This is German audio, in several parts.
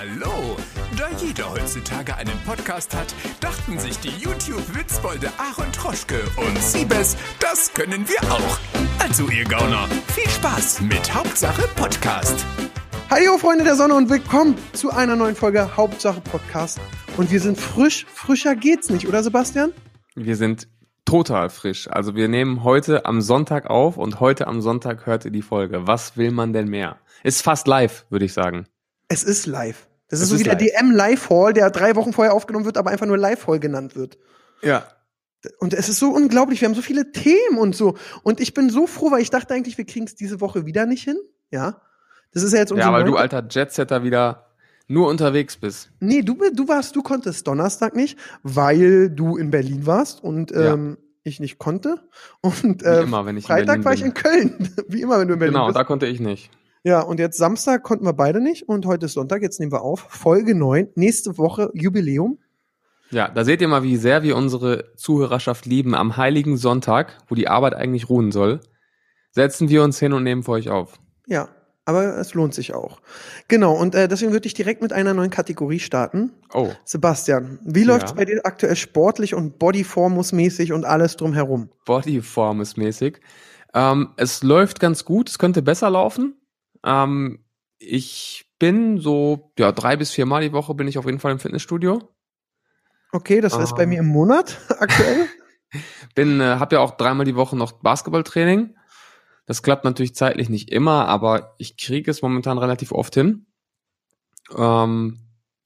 Hallo! Da jeder heutzutage einen Podcast hat, dachten sich die YouTube-Witzbolde Aaron Troschke und Siebes, das können wir auch. Also ihr Gauner, viel Spaß mit Hauptsache Podcast. Hallo Freunde der Sonne und willkommen zu einer neuen Folge Hauptsache Podcast. Und wir sind frisch, frischer geht's nicht, oder Sebastian? Wir sind total frisch. Also wir nehmen heute am Sonntag auf und heute am Sonntag hört ihr die Folge. Was will man denn mehr? Ist fast live, würde ich sagen. Es ist live. Das Es ist so ist wie der live. DM Live Hall, der drei Wochen vorher aufgenommen wird, aber einfach nur Live Hall genannt wird. Ja. Und es ist so unglaublich, wir haben so viele Themen und so. Und ich bin so froh, weil ich dachte eigentlich, wir kriegen es diese Woche wieder nicht hin. Ja. Das ist ja jetzt unser Ja, weil du alter Jetsetter wieder nur unterwegs bist. Nee, du, du warst, du konntest Donnerstag nicht, weil du in Berlin warst und Ja. ähm, ich nicht konnte. Und äh, immer, wenn ich in Freitag war ich in Köln. Wie immer, wenn du in Berlin Genau, bist. da konnte ich nicht. Ja, und jetzt Samstag konnten wir beide nicht und heute ist Sonntag, jetzt nehmen wir auf. Folge 9, nächste Woche Jubiläum. Ja, da seht ihr mal, wie sehr wir unsere Zuhörerschaft lieben. Am heiligen Sonntag, wo die Arbeit eigentlich ruhen soll, setzen wir uns hin und nehmen für euch auf. Ja, aber es lohnt sich auch. Genau, und äh, deswegen würde ich direkt mit einer neuen Kategorie starten. Oh, Sebastian, wie läuft's Ja. bei dir aktuell sportlich und bodyformusmäßig und alles drumherum? Bodyform ist mäßig. Ähm, es läuft ganz gut, es könnte besser laufen. Ähm, ich bin so, ja, drei bis viermal die Woche bin ich auf jeden Fall im Fitnessstudio. Okay, das ist bei Ah. mir im Monat aktuell. Bin, äh, habe ja auch dreimal die Woche noch Basketballtraining. Das klappt natürlich zeitlich nicht immer, aber ich kriege es momentan relativ oft hin. Ähm,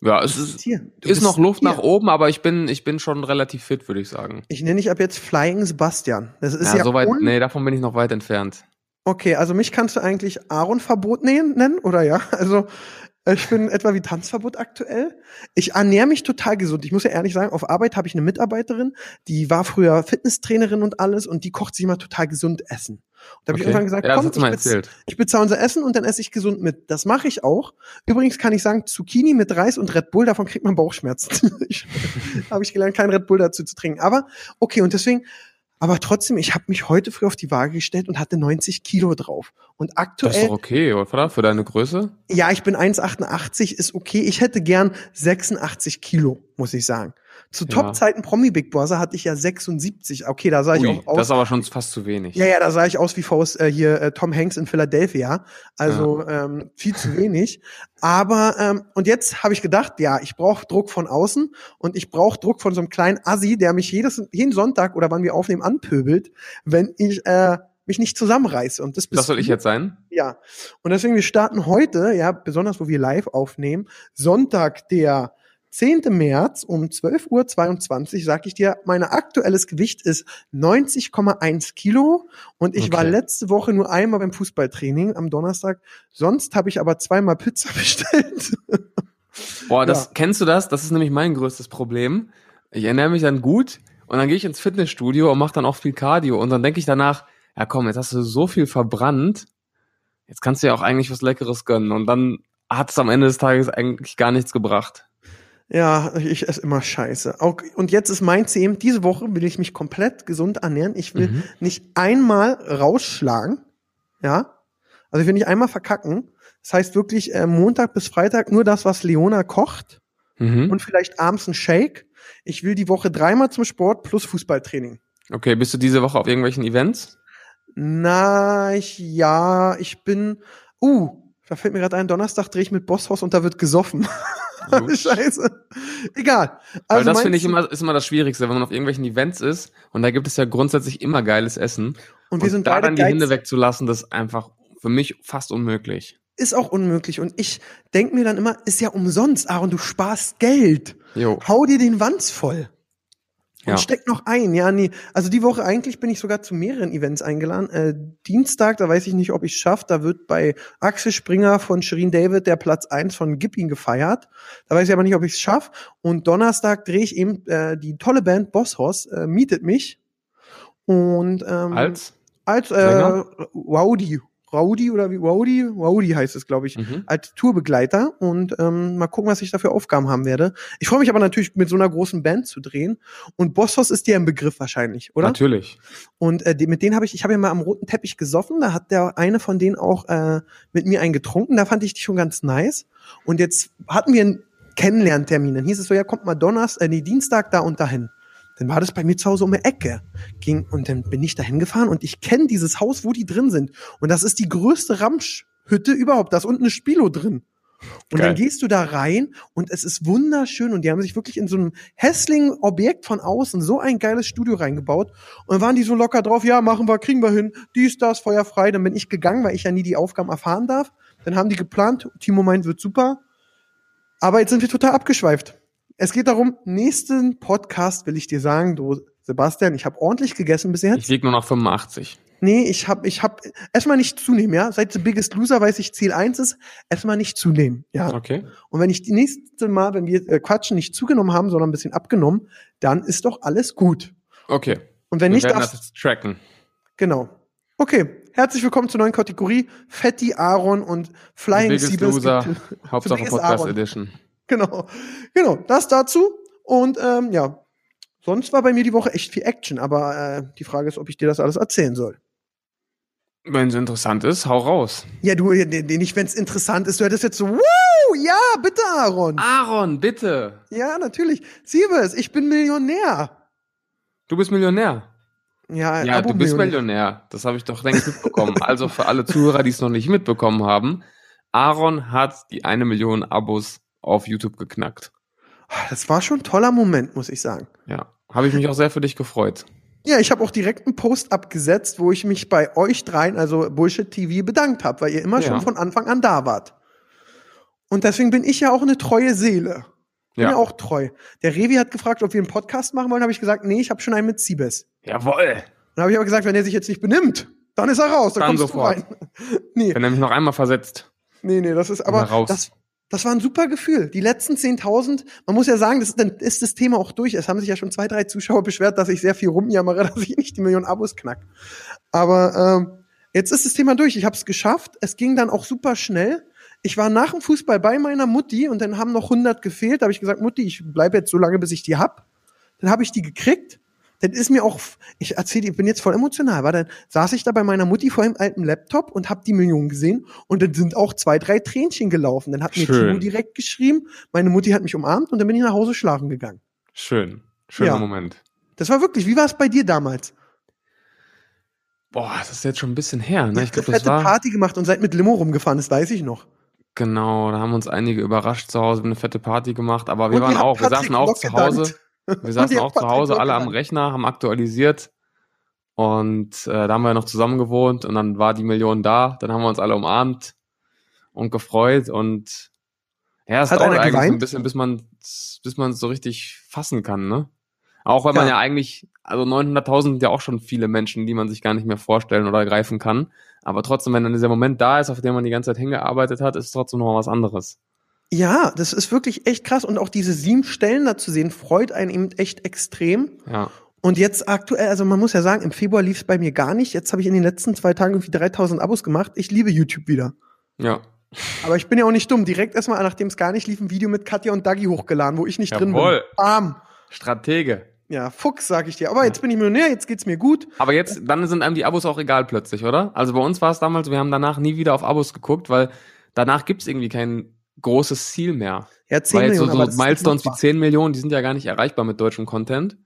ja, es ist, ist noch Luft hier. nach oben, aber ich bin, ich bin schon relativ fit, würde ich sagen. Ich nenne dich ab jetzt Flying Sebastian. Das ist ja, ja, soweit, nee, davon bin ich noch weit entfernt. Okay, also mich kannst du eigentlich Aaron-Verbot nennen, oder ja? Also ich bin etwa wie Tanzverbot aktuell. Ich ernähre mich total gesund. Ich muss ja ehrlich sagen, auf Arbeit habe ich eine Mitarbeiterin, die war früher Fitnesstrainerin und alles und die kocht sich immer total gesund essen. Und da habe ich Okay. irgendwann gesagt, ja, komm, ich, bez ich bezahle unser Essen und dann esse ich gesund mit. Das mache ich auch. Übrigens kann ich sagen, Zucchini mit Reis und Red Bull, davon kriegt man Bauchschmerzen. ich, habe ich gelernt, kein Red Bull dazu zu trinken. Aber okay, und deswegen, aber trotzdem, ich habe mich heute früh auf die Waage gestellt und hatte 90 Kilo drauf. Und Das ist aktuell, doch okay, oder? Für deine Größe? ja, ich bin 1,88, ist okay. Ich hätte gern 86 Kilo, muss ich sagen. Zu Ja. Top-Zeiten Promi Big Brother hatte ich ja 76. Okay, da sah ich Ui, auch aus. das ist aber schon fast zu wenig. Ja, ja, da sah ich aus wie Faust, äh, hier äh, Tom Hanks in Philadelphia. Also ähm, viel zu wenig. Aber ähm, und jetzt habe ich gedacht, ja, ich brauche Druck von außen und ich brauche Druck von so einem kleinen Assi, der mich jedes jeden Sonntag oder wann wir aufnehmen anpöbelt, wenn ich äh, mich nicht zusammenreiße. Und das, Das soll ich jetzt sein? Ja. Und deswegen wir starten heute, ja, besonders wo wir live aufnehmen, Sonntag der 10. März um 12.22 Uhr, sag ich dir, mein aktuelles Gewicht ist 90,1 Kilo und ich war Okay. letzte Woche nur einmal beim Fußballtraining am Donnerstag. Sonst habe ich aber zweimal Pizza bestellt. Boah, das Ja. kennst du das? Das ist nämlich mein größtes Problem. Ich ernähre mich dann gut und dann gehe ich ins Fitnessstudio und mache dann auch viel Cardio und dann denke ich danach, ja komm, jetzt hast du so viel verbrannt, jetzt kannst du ja auch eigentlich was Leckeres gönnen und dann hat es am Ende des Tages eigentlich gar nichts gebracht. Ja, ich esse immer Scheiße. Auch, und jetzt ist mein Ziel, diese Woche will ich mich komplett gesund ernähren. Ich will Mhm. nicht einmal rausschlagen. Ja. Also ich will nicht einmal verkacken. Das heißt wirklich äh, Montag bis Freitag nur das, was Leona kocht Mhm. und vielleicht abends ein Shake. Ich will die Woche dreimal zum Sport plus Fußballtraining. Okay, bist du diese Woche auf irgendwelchen Events? Na, ich, ja, ich bin, uh, da fällt mir gerade ein, Donnerstag drehe ich mit Bosshaus und da wird gesoffen. Scheiße. Egal. Weil Also das mein finde ich immer, ist immer das Schwierigste, wenn man auf irgendwelchen Events ist und da gibt es ja grundsätzlich immer geiles Essen. und wir sind da beide dann die Hände wegzulassen, das ist einfach für mich fast unmöglich. ist auch unmöglich. Und ich denk mir dann immer, ist ja umsonst, Aaron, du sparst Geld. Jo. Hau dir den Wanz voll. Und Ja. steck noch ein. Ja, nee. Also die Woche eigentlich bin ich sogar zu mehreren Events eingeladen. Äh, Dienstag, da weiß ich nicht, ob ich es schaffe. Da wird bei Axel Springer von Shirin David der Platz eins von Gib ihn gefeiert. Da weiß ich aber nicht, ob ich es schaffe. Und Donnerstag drehe ich eben äh, die tolle Band Boss Hoss, äh, mietet mich. Und ähm, Als? als äh, Sänger? Rowdy. Rowdy oder wie Rowdy? Rowdy heißt es, glaube ich Mhm. als Tourbegleiter und ähm, mal gucken, was ich da für Aufgaben haben werde. Ich freue mich aber natürlich, mit so einer großen Band zu drehen. Und Bossos ist dir ein Begriff wahrscheinlich, oder? Natürlich. Und äh, die, mit denen habe ich, ich habe ja mal am roten Teppich gesoffen, da hat der eine von denen auch äh, mit mir einen getrunken, da fand ich die schon ganz nice. Und jetzt hatten wir einen Kennenlerntermin. Dann hieß es so, ja, kommt mal Donnerstag, äh, nee, Dienstag da und dahin. Dann war das bei mir zu Hause um die Ecke. Ging, und dann bin ich dahin gefahren und ich kenne dieses Haus, wo die drin sind. Und das ist die größte Ramschhütte überhaupt. Da ist unten eine Spilo drin. Und Geil. dann gehst du da rein und es ist wunderschön und die haben sich wirklich in so einem hässlichen Objekt von außen so ein geiles Studio reingebaut und dann waren die so locker drauf, ja, machen wir, kriegen wir hin, dies, das, Feuer frei. Dann bin ich gegangen, weil ich ja nie die Aufgaben erfahren darf. Dann haben die geplant, Timo meint, wird super. Aber jetzt sind wir total abgeschweift. Es geht darum, nächsten Podcast will ich dir sagen, du Sebastian, ich habe ordentlich gegessen bis jetzt. Ich wiege nur noch 85. Nee, ich hab, ich hab, erstmal nicht zunehmen, ja. Seit The Biggest Loser weiß ich, Ziel eins ist, erstmal nicht zunehmen, ja. Okay. Und wenn ich die nächste Mal, wenn wir äh, quatschen, nicht zugenommen haben, sondern ein bisschen abgenommen, dann ist doch alles gut. Okay. Und wenn Wir nicht, darfst, das tracken. genau. Okay, herzlich willkommen zur neuen Kategorie Fatty Aaron und Flying Biggest Seabirds. Loser, Hauptsache Biggest Podcast Aaron. Edition. Genau, genau, das dazu. Und ähm, ja, sonst war bei mir die Woche echt viel Action, aber äh, die Frage ist, ob ich dir das alles erzählen soll. Wenn es interessant ist, hau raus. Ja, du, nicht, wenn es interessant ist. Du hättest jetzt so, wow, ja, bitte, Aaron. Aaron, bitte. Ja, natürlich. Siebes, ich bin Millionär. Du bist Millionär. Ja, Ja, du bist. Millionär. Das habe ich doch längst mitbekommen. Also für alle Zuhörer, die es noch nicht mitbekommen haben, Aaron hat die eine Million Abos auf YouTube geknackt. Das war schon ein toller Moment, muss ich sagen. Ja, habe ich mich auch sehr für dich gefreut. Ja, ich habe auch direkt einen Post abgesetzt, wo ich mich bei euch dreien, also Bullshit TV, bedankt habe, weil ihr immer Ja. schon von Anfang an da wart. Und deswegen bin ich ja auch eine treue Seele. Bin ja, Ja. auch treu. Der Revi hat gefragt, ob wir einen Podcast machen wollen, habe ich gesagt, nee, ich habe schon einen mit Siebes. Jawohl. Dann habe ich aber gesagt, wenn er sich jetzt nicht benimmt, dann ist er raus, dann, Dann kommst sofort. du rein. nee, Wenn er mich noch einmal versetzt. nee, nee, das ist er aber raus. das das war ein super Gefühl. Die letzten 10.000, man muss ja sagen, das ist, dann ist das Thema auch durch. Es haben sich ja schon zwei, drei Zuschauer beschwert, dass ich sehr viel rumjammere, dass ich nicht die Million Abos knack. Aber ähm, jetzt ist das Thema durch. Ich habe es geschafft. Es ging dann auch super schnell. Ich war nach dem Fußball bei meiner Mutti und dann haben noch 100 gefehlt. Da habe ich gesagt, Mutti, ich bleibe jetzt so lange, bis ich die hab. Dann habe ich die gekriegt. Dann ist mir auch, ich erzähle, ich bin jetzt voll emotional, war dann saß ich da bei meiner Mutti vor dem alten Laptop und habe die Millionen gesehen und dann sind auch zwei, drei Tränchen gelaufen. Dann hat mir Schön. Timo direkt geschrieben, meine Mutti hat mich umarmt und dann bin ich nach Hause schlafen gegangen. Schön. Schöner Ja. Moment. Das war wirklich, wie war es bei dir damals? Boah, das ist jetzt schon ein bisschen her. Ne? Ich glaube, eine das fette war. Party gemacht und seid mit Limo rumgefahren, das weiß ich noch. Genau, da haben uns einige überrascht zu Hause, eine fette Party gemacht. Aber wir Und waren auch, wir saßen auch Lock zu Hause. gedankt. Wir saßen auch zu Hause, alle am. Rechner, haben aktualisiert. Und äh, da haben wir noch zusammen gewohnt und dann war die Million da. Dann haben wir uns alle umarmt und gefreut. Und ja, es Hat dauert eigentlich so ein geweint? bisschen, bis man bis man es so richtig fassen kann, ne? Auch wenn man Ja. ja eigentlich, also 900.000 sind ja auch schon viele Menschen, die man sich gar nicht mehr vorstellen oder greifen kann. Aber trotzdem, wenn dann dieser Moment da ist, auf den man die ganze Zeit hingearbeitet hat, ist es trotzdem noch mal was anderes. Ja, das ist wirklich echt krass und auch diese sieben Stellen da zu sehen, freut einen eben echt extrem. Ja. Und jetzt aktuell, also man muss ja sagen, im Februar lief es bei mir gar nicht. Jetzt habe ich in den letzten zwei Tagen irgendwie 3000 Abos gemacht. Ich liebe YouTube wieder. Ja. Aber ich bin ja auch nicht dumm. Direkt erstmal, nachdem es gar nicht lief, ein Video mit Katja und Dagi hochgeladen, wo ich nicht drin Jawohl. bin. Bam. Stratege. Ja, Fuchs, sag ich dir. Aber jetzt bin ich Millionär, jetzt geht's mir gut. Aber jetzt, dann sind einem die Abos auch egal plötzlich, oder? Also bei uns war es damals, wir haben danach nie wieder auf Abos geguckt, weil danach gibt's irgendwie kein großes Ziel mehr. Ja, 10 Weil jetzt so, Millionen. so ist Milestones wie machbar. 10 Millionen, die sind ja gar nicht erreichbar mit deutschem Content.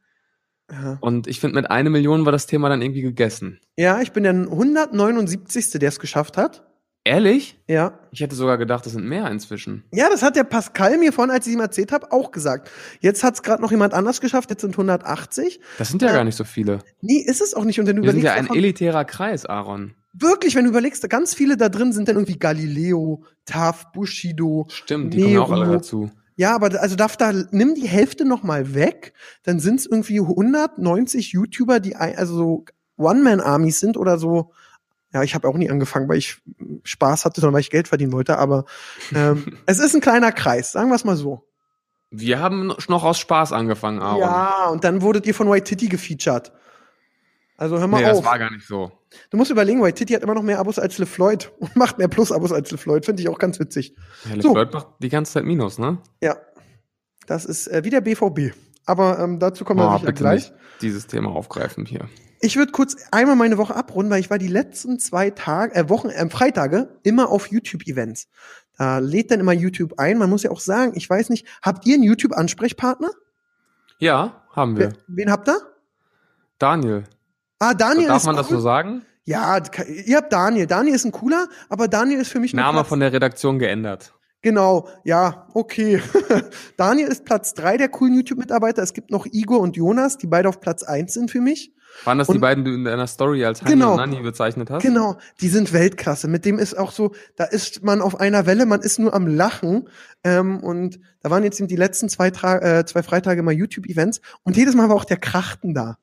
Ja. Und ich finde, mit einer Million war das Thema dann irgendwie gegessen. ja, ich bin der 179. der es geschafft hat. Ehrlich? Ja. Ich hätte sogar gedacht, das sind mehr inzwischen. Ja, das hat der Pascal mir vorhin, als ich ihm erzählt habe, auch gesagt. Jetzt hat's gerade noch jemand anders geschafft, jetzt sind 180. Das sind ja Ja. gar nicht so viele. Nee, ist es auch nicht. Und du Wir sind ja ein davon- elitärer Kreis, Aaron. Wirklich, wenn du überlegst, ganz viele da drin sind dann irgendwie Galileo, TAF, Bushido. Stimmt, die kommen ja auch alle Nero. dazu. Ja, aber also darf da, nimm die Hälfte noch mal weg, dann sind's irgendwie 190 YouTuber, die also so One-Man-Armies sind oder so. Ja, ich habe auch nie angefangen, weil ich Spaß hatte, sondern weil ich Geld verdienen wollte. Aber ähm, es ist ein kleiner Kreis, sagen wir es mal so. Wir haben noch aus Spaß angefangen, Aaron. Ja, und dann wurdet ihr von White Titty gefeatured. Also hör mal nee, das auf. war gar nicht so. Du musst überlegen, White Titty hat immer noch mehr Abos als LeFloid und macht mehr Plus-Abos als LeFloid. Finde ich auch ganz witzig. Ja, So. LeFloid macht die ganze Zeit Minus, ne? Ja, das ist äh, wie der BVB. Aber ähm, dazu kommen wir Oh, sicher gleich. dieses Thema aufgreifen hier. Ich würde kurz einmal meine Woche abrunden, weil ich war die letzten zwei Tage, äh, Wochen, äh, Freitage immer auf YouTube-Events. da lädt dann immer YouTube ein. Man muss ja auch sagen, ich weiß nicht, habt ihr einen YouTube-Ansprechpartner? Ja, haben wir. Wen, wen habt ihr? Daniel. Ah, Daniel Darf ist man das cool. so sagen? Ja, ihr habt Daniel. Daniel ist ein cooler, aber Daniel ist für mich Name Platz- von der Redaktion geändert. Genau, ja, okay. Daniel ist Platz drei der coolen YouTube-Mitarbeiter. Es gibt noch Igor und Jonas, die beide auf Platz eins sind für mich. Waren das die Und- beiden, die du in deiner Story als Hani Genau. und Nani bezeichnet hast? Genau, die sind Weltklasse. Mit dem ist auch so, da ist man auf einer Welle, man ist nur am Lachen. Ähm, und da waren jetzt eben die letzten zwei, Tra äh, zwei Freitage mal YouTube-Events und jedes Mal war auch der Krachten da.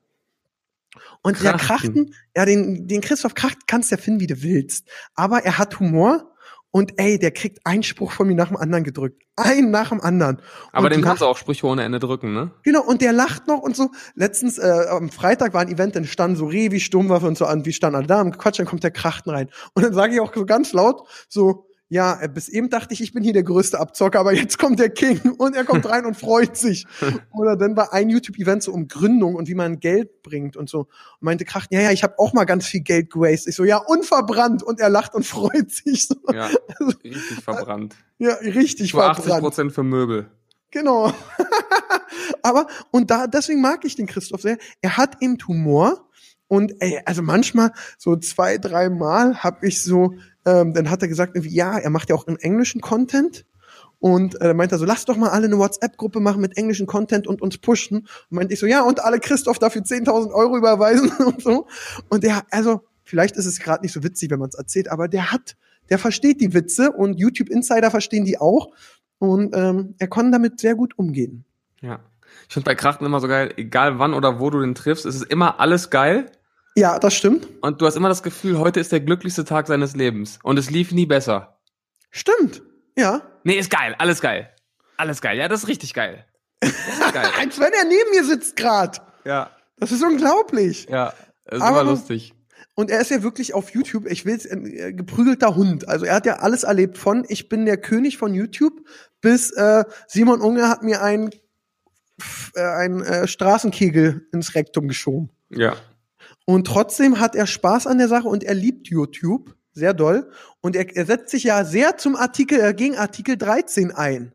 Und der Krachten. Krachten, ja, den, den Christoph Kracht kannst du ja finden, wie du willst. Aber er hat Humor und ey, der kriegt einen Spruch von mir nach dem anderen gedrückt. Einen nach dem anderen. Aber Und dem lacht- kannst du auch Sprüche ohne Ende drücken, ne? Genau, und der lacht noch und so. Letztens, äh, am Freitag war ein Event, dann standen so Revi, Sturmwaffe und so an, wie standen alle da im Quatsch, dann kommt der Krachten rein. Und dann sage ich auch so ganz laut, so, ja, äh, bis eben dachte ich, ich bin hier der größte Abzocker, aber jetzt kommt der King und er kommt rein und freut sich. Oder dann war ein YouTube-Event so um Gründung und wie man Geld bringt und so. Und meinte Krachten, ja, ja, ich habe auch mal ganz viel Geld gewastet. Ich so, ja, unverbrannt. Und er lacht und freut sich so. Ja, richtig verbrannt. Ja, richtig 80 verbrannt. Prozent für Möbel. Genau. Aber, und da, deswegen mag ich den Christoph sehr. Er hat eben Humor. Und ey, also manchmal, so zwei, drei Mal habe ich so, ähm, dann hat er gesagt, ja, er macht ja auch einen englischen Content. Und äh, meinte er so, lass doch mal alle eine WhatsApp-Gruppe machen mit englischen Content und uns pushen. Und meinte ich so, ja, und alle Christoph dafür 10.000 Euro überweisen und so. Und der, also, vielleicht ist es gerade nicht so witzig, wenn man es erzählt, aber der hat, der versteht die Witze und YouTube-Insider verstehen die auch. Und ähm, er kann damit sehr gut umgehen. Ja. Ich finde bei Krachten immer so geil, egal wann oder wo du den triffst, es ist immer alles geil. Ja, das stimmt. Und du hast immer das Gefühl, heute ist der glücklichste Tag seines Lebens. Und es lief nie besser. Stimmt. Ja. Nee, ist geil, alles geil. Alles geil, ja, das ist richtig geil. Das ist geil. Als wenn er neben mir sitzt gerade. ja, Das ist unglaublich. ja, das ist Aber- immer lustig. Und er ist ja wirklich auf YouTube, ich will's, ein äh, geprügelter Hund. Also er hat ja alles erlebt von ich bin der König von YouTube bis äh, Simon Unge hat mir ein äh, äh, Straßenkegel ins Rektum geschoben. Ja. Und trotzdem hat er Spaß an der Sache und er liebt YouTube sehr doll. Und er, er setzt sich ja sehr zum Artikel, äh, gegen Artikel 13 ein.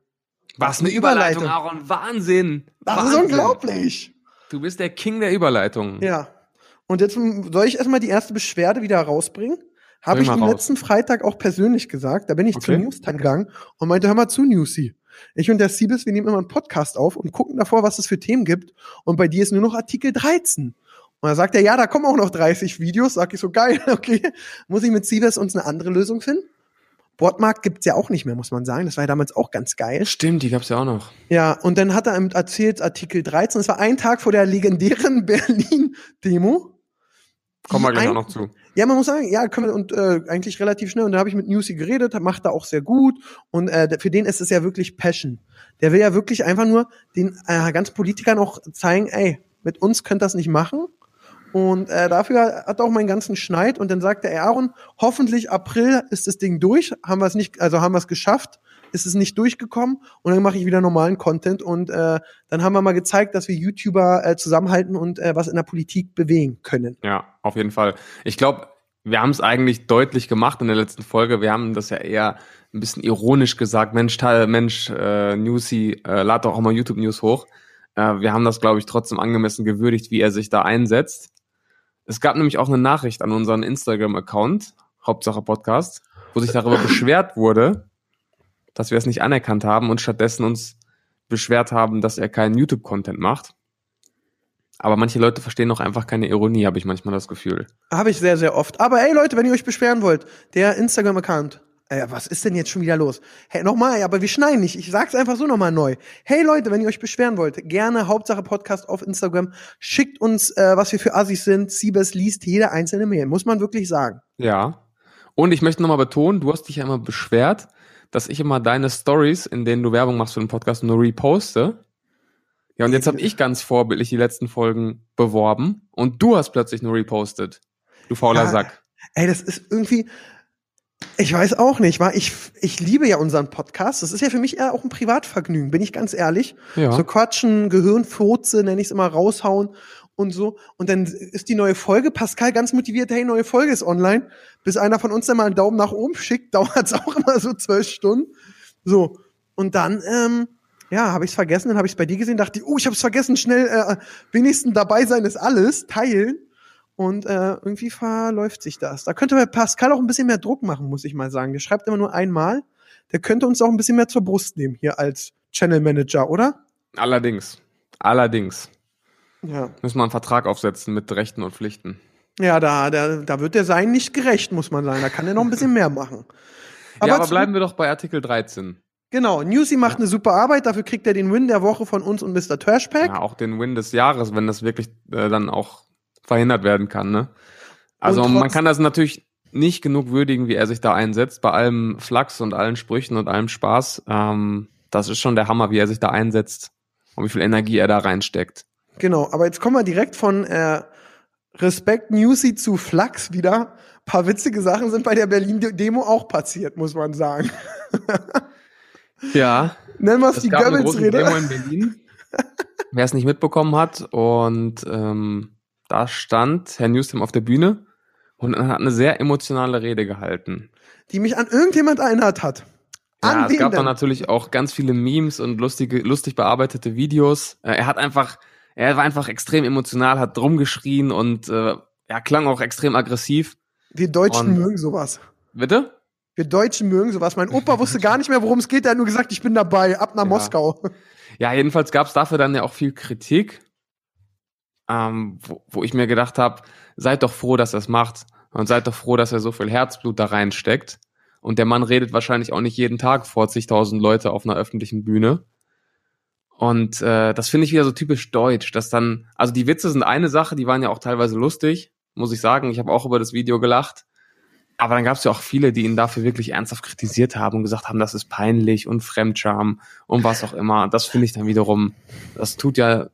Was eine Überleitung, Aaron. Wahnsinn. Das Wahnsinn. ist unglaublich. Du bist der King der Überleitung. Ja. Und jetzt soll ich erstmal die erste Beschwerde wieder rausbringen? Habe ich raus. letzten Freitag auch persönlich gesagt. Da bin ich Okay. zu Newstime gegangen und meinte, hör mal zu, Newsy. Ich und der Siebes, wir nehmen immer einen Podcast auf und gucken davor, was es für Themen gibt. Und bei dir ist nur noch Artikel 13. Und da sagt er, ja, da kommen auch noch 30 Videos. Sag ich so, geil, okay. Muss ich mit Siebes uns eine andere Lösung finden? Bordmarkt gibt's ja auch nicht mehr, muss man sagen. Das war ja damals auch ganz geil. Stimmt, die gab's ja auch noch. Ja, und dann hat er erzählt, Artikel 13, das war ein Tag vor der legendären Berlin-Demo. Kommen wir gleich auch noch zu. Ja, man muss sagen, ja, können wir, und äh, eigentlich relativ schnell. Und da habe ich mit Newsy geredet, macht er auch sehr gut. Und äh, für den ist es ja wirklich Passion. Der will ja wirklich einfach nur den äh, ganzen Politikern auch zeigen, ey, mit uns könnt ihr das nicht machen. Und äh, dafür hat auch meinen ganzen Schneid. Und dann sagt er, ey, Aaron, hoffentlich April ist das Ding durch. Haben wir es nicht, also haben wir es geschafft. Ist es nicht durchgekommen und dann mache ich wieder normalen Content und äh, dann haben wir mal gezeigt, dass wir YouTuber äh, zusammenhalten und äh, was in der Politik bewegen können. Ja, auf jeden Fall. Ich glaube, wir haben es eigentlich deutlich gemacht in der letzten Folge. Wir haben das ja eher ein bisschen ironisch gesagt. Mensch, Teil, Mensch, äh, Newsy, äh, lad doch auch mal YouTube-News hoch. Äh, wir haben das, glaube ich, trotzdem angemessen gewürdigt, wie er sich da einsetzt. Es gab nämlich auch eine Nachricht an unseren Instagram-Account, Hauptsache Podcast, wo sich darüber beschwert wurde, dass wir es nicht anerkannt haben und stattdessen uns beschwert haben, dass er keinen YouTube-Content macht. Aber manche Leute verstehen noch einfach keine Ironie, habe ich manchmal das Gefühl. Habe ich sehr, sehr oft. Aber hey Leute, wenn ihr euch beschweren wollt, der Instagram-Account. Äh, was ist denn jetzt schon wieder los? Hey, nochmal, aber wir schneiden nicht. Ich sag's einfach so nochmal neu. Hey Leute, wenn ihr euch beschweren wollt, gerne Hauptsache Podcast auf Instagram. Schickt uns, äh, was wir für Assis sind. Siebes liest jede einzelne Mail. Muss man wirklich sagen. Ja. Und ich möchte nochmal betonen, du hast dich ja immer beschwert, dass ich immer deine Stories, in denen du Werbung machst für den Podcast, nur reposte. Ja, und jetzt habe ich ganz vorbildlich die letzten Folgen beworben und du hast plötzlich nur repostet. Du fauler Ja, Sack. Ey, das ist irgendwie. Ich weiß auch nicht, war ich ich liebe ja unseren Podcast. Das ist ja für mich eher auch ein Privatvergnügen, bin ich ganz ehrlich. Ja. So quatschen, Gehirnfurze, nenne ich es immer, raushauen. und so. Und dann ist die neue Folge, Pascal ganz motiviert, hey, neue Folge ist online. Bis einer von uns dann mal einen Daumen nach oben schickt, dauert es auch immer so zwölf Stunden. So. Und dann, ähm, ja, habe ich es vergessen, dann habe ich es bei dir gesehen, dachte, oh, ich habe es vergessen, schnell äh, wenigstens dabei sein ist alles, teilen. Und äh, irgendwie verläuft sich das. Da könnte Pascal auch ein bisschen mehr Druck machen, muss ich mal sagen. Der schreibt immer nur einmal. Der könnte uns auch ein bisschen mehr zur Brust nehmen hier als Channel Manager, oder? Allerdings. Allerdings. Ja. Müssen wir einen Vertrag aufsetzen mit Rechten und Pflichten. Ja, da, da, da wird der sein nicht gerecht, muss man sagen. Da kann er noch ein bisschen mehr machen. ja, aber bleiben wir doch bei Artikel 13. Genau, Newsy macht ja. eine super Arbeit, dafür kriegt er den Win der Woche von uns und Mr. Trashpack. Ja, auch den Win des Jahres, wenn das wirklich äh, dann auch verhindert werden kann, ne? Also man kann das natürlich nicht genug würdigen, wie er sich da einsetzt, bei allem Flachs und allen Sprüchen und allem Spaß. Ähm, das ist schon der Hammer, wie er sich da einsetzt und wie viel Energie er da reinsteckt. Genau, aber jetzt kommen wir direkt von äh, Respekt Newsy zu Flachs wieder. Ein paar witzige Sachen sind bei der Berlin-Demo auch passiert, muss man sagen. ja. Nennen wir es die Goebbels-Rede. Demo in Berlin. Wer es nicht mitbekommen hat und ähm, da stand Herr Newstem auf der Bühne und hat eine sehr emotionale Rede gehalten. Die mich an irgendjemand erinnert hat. An ja, es gab dann natürlich auch ganz viele Memes und lustige, lustig bearbeitete Videos. Äh, er hat einfach, er war einfach extrem emotional, hat drum geschrien und äh, er klang auch extrem aggressiv. Wir Deutschen und, mögen sowas. Bitte? Wir Deutschen mögen sowas. Mein Opa wusste gar nicht mehr, worum es geht. Er hat nur gesagt, ich bin dabei, ab nach ja. Moskau. Ja, jedenfalls gab es dafür dann ja auch viel Kritik ähm, wo, wo ich mir gedacht habe, seid doch froh, dass er es macht und seid doch froh, dass er so viel Herzblut da reinsteckt. Und der Mann redet wahrscheinlich auch nicht jeden Tag vor zigtausend Leute auf einer öffentlichen Bühne. Und äh, das finde ich wieder so typisch deutsch, dass dann, also die Witze sind eine Sache, die waren ja auch teilweise lustig, muss ich sagen. Ich habe auch über das Video gelacht. Aber dann gab es ja auch viele, die ihn dafür wirklich ernsthaft kritisiert haben und gesagt haben, das ist peinlich und Fremdscham und was auch immer. Das finde ich dann wiederum, das tut ja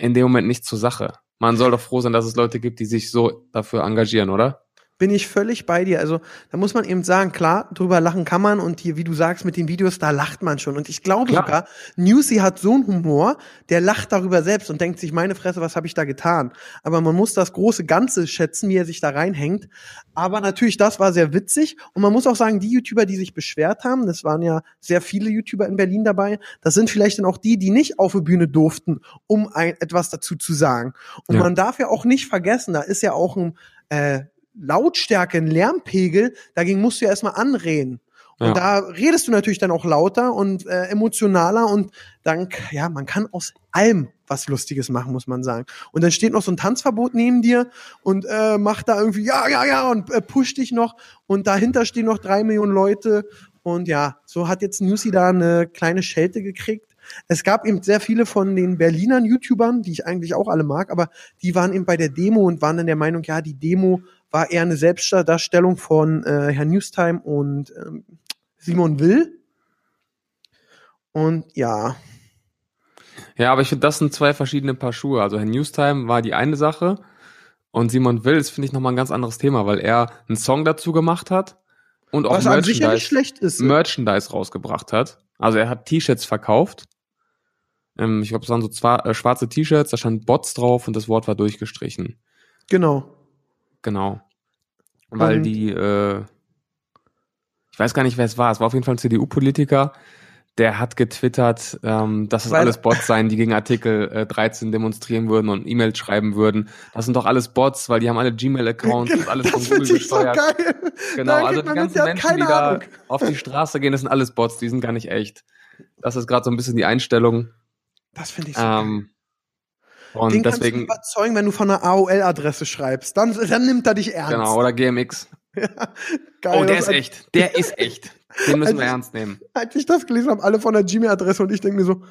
in dem Moment nicht zur Sache. Man soll doch froh sein, dass es Leute gibt, die sich so dafür engagieren, oder? Bin ich völlig bei dir. Also da muss man eben sagen, klar, drüber lachen kann man und hier, wie du sagst, mit den Videos, da lacht man schon. Und ich glaube klar. sogar, Newsy hat so einen Humor, der lacht darüber selbst und denkt sich, meine Fresse, was habe ich da getan? Aber man muss das große Ganze schätzen, wie er sich da reinhängt. Aber natürlich, das war sehr witzig. Und man muss auch sagen, die YouTuber, die sich beschwert haben, das waren ja sehr viele YouTuber in Berlin dabei, das sind vielleicht dann auch die, die nicht auf die Bühne durften, um ein, etwas dazu zu sagen. Und ja. man darf ja auch nicht vergessen, da ist ja auch ein äh, Lautstärke, ein Lärmpegel, dagegen musst du ja erstmal anreden. Und ja. da redest du natürlich dann auch lauter und äh, emotionaler und dann, ja, man kann aus allem was Lustiges machen, muss man sagen. Und dann steht noch so ein Tanzverbot neben dir und äh, macht da irgendwie, ja, ja, ja, und äh, pusht dich noch. Und dahinter stehen noch drei Millionen Leute. Und ja, so hat jetzt Newsy da eine kleine Schelte gekriegt. Es gab eben sehr viele von den Berlinern YouTubern, die ich eigentlich auch alle mag, aber die waren eben bei der Demo und waren dann der Meinung, ja, die Demo war eher eine Selbstdarstellung von äh, Herrn Newstime und ähm, Simon Will. Und ja. Ja, aber ich finde, das sind zwei verschiedene Paar Schuhe. Also Herr Newstime war die eine Sache und Simon Will ist, finde ich, nochmal ein ganz anderes Thema, weil er einen Song dazu gemacht hat und auch Was Merchandise, ist. Merchandise rausgebracht hat. Also er hat T-Shirts verkauft. Ähm, ich glaube, es waren so zwei, äh, schwarze T-Shirts, da stand Bots drauf und das Wort war durchgestrichen. Genau. Genau. Weil und die, äh, ich weiß gar nicht, wer es war, es war auf jeden Fall ein CDU-Politiker, der hat getwittert, ähm, dass es alles Bots seien, die gegen Artikel äh, 13 demonstrieren würden und E-Mails schreiben würden. Das sind doch alles Bots, weil die haben alle Gmail-Accounts und alles von Google gesteuert. So geil. Genau, da also die ganzen Menschen, die da auf die Straße gehen, das sind alles Bots, die sind gar nicht echt. Das ist gerade so ein bisschen die Einstellung. Das finde ich so ähm, geil. Und Den deswegen, kannst du überzeugen, wenn du von einer AOL-Adresse schreibst. Dann, dann nimmt er dich ernst. Genau, oder GMX. ja, geil, oh, der ist echt. Der ist echt. Den müssen wir ernst nehmen. Als ich das gelesen habe, alle von der Gmail-Adresse und ich denke mir so,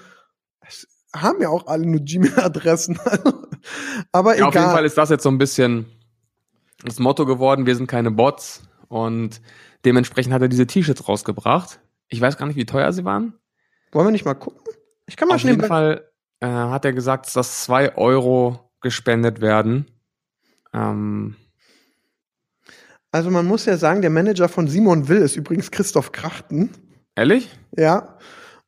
haben ja auch alle nur Gmail-Adressen. Aber ja, egal. Auf jeden Fall ist das jetzt so ein bisschen das Motto geworden, wir sind keine Bots. Und dementsprechend hat er diese T-Shirts rausgebracht. Ich weiß gar nicht, wie teuer sie waren. Wollen wir nicht mal gucken? Ich kann mal Auf jeden Fall äh, hat er gesagt, dass zwei Euro gespendet werden. Ähm, also man muss ja sagen, der Manager von Simon Will ist übrigens Christoph Krachten. Ehrlich? Ja.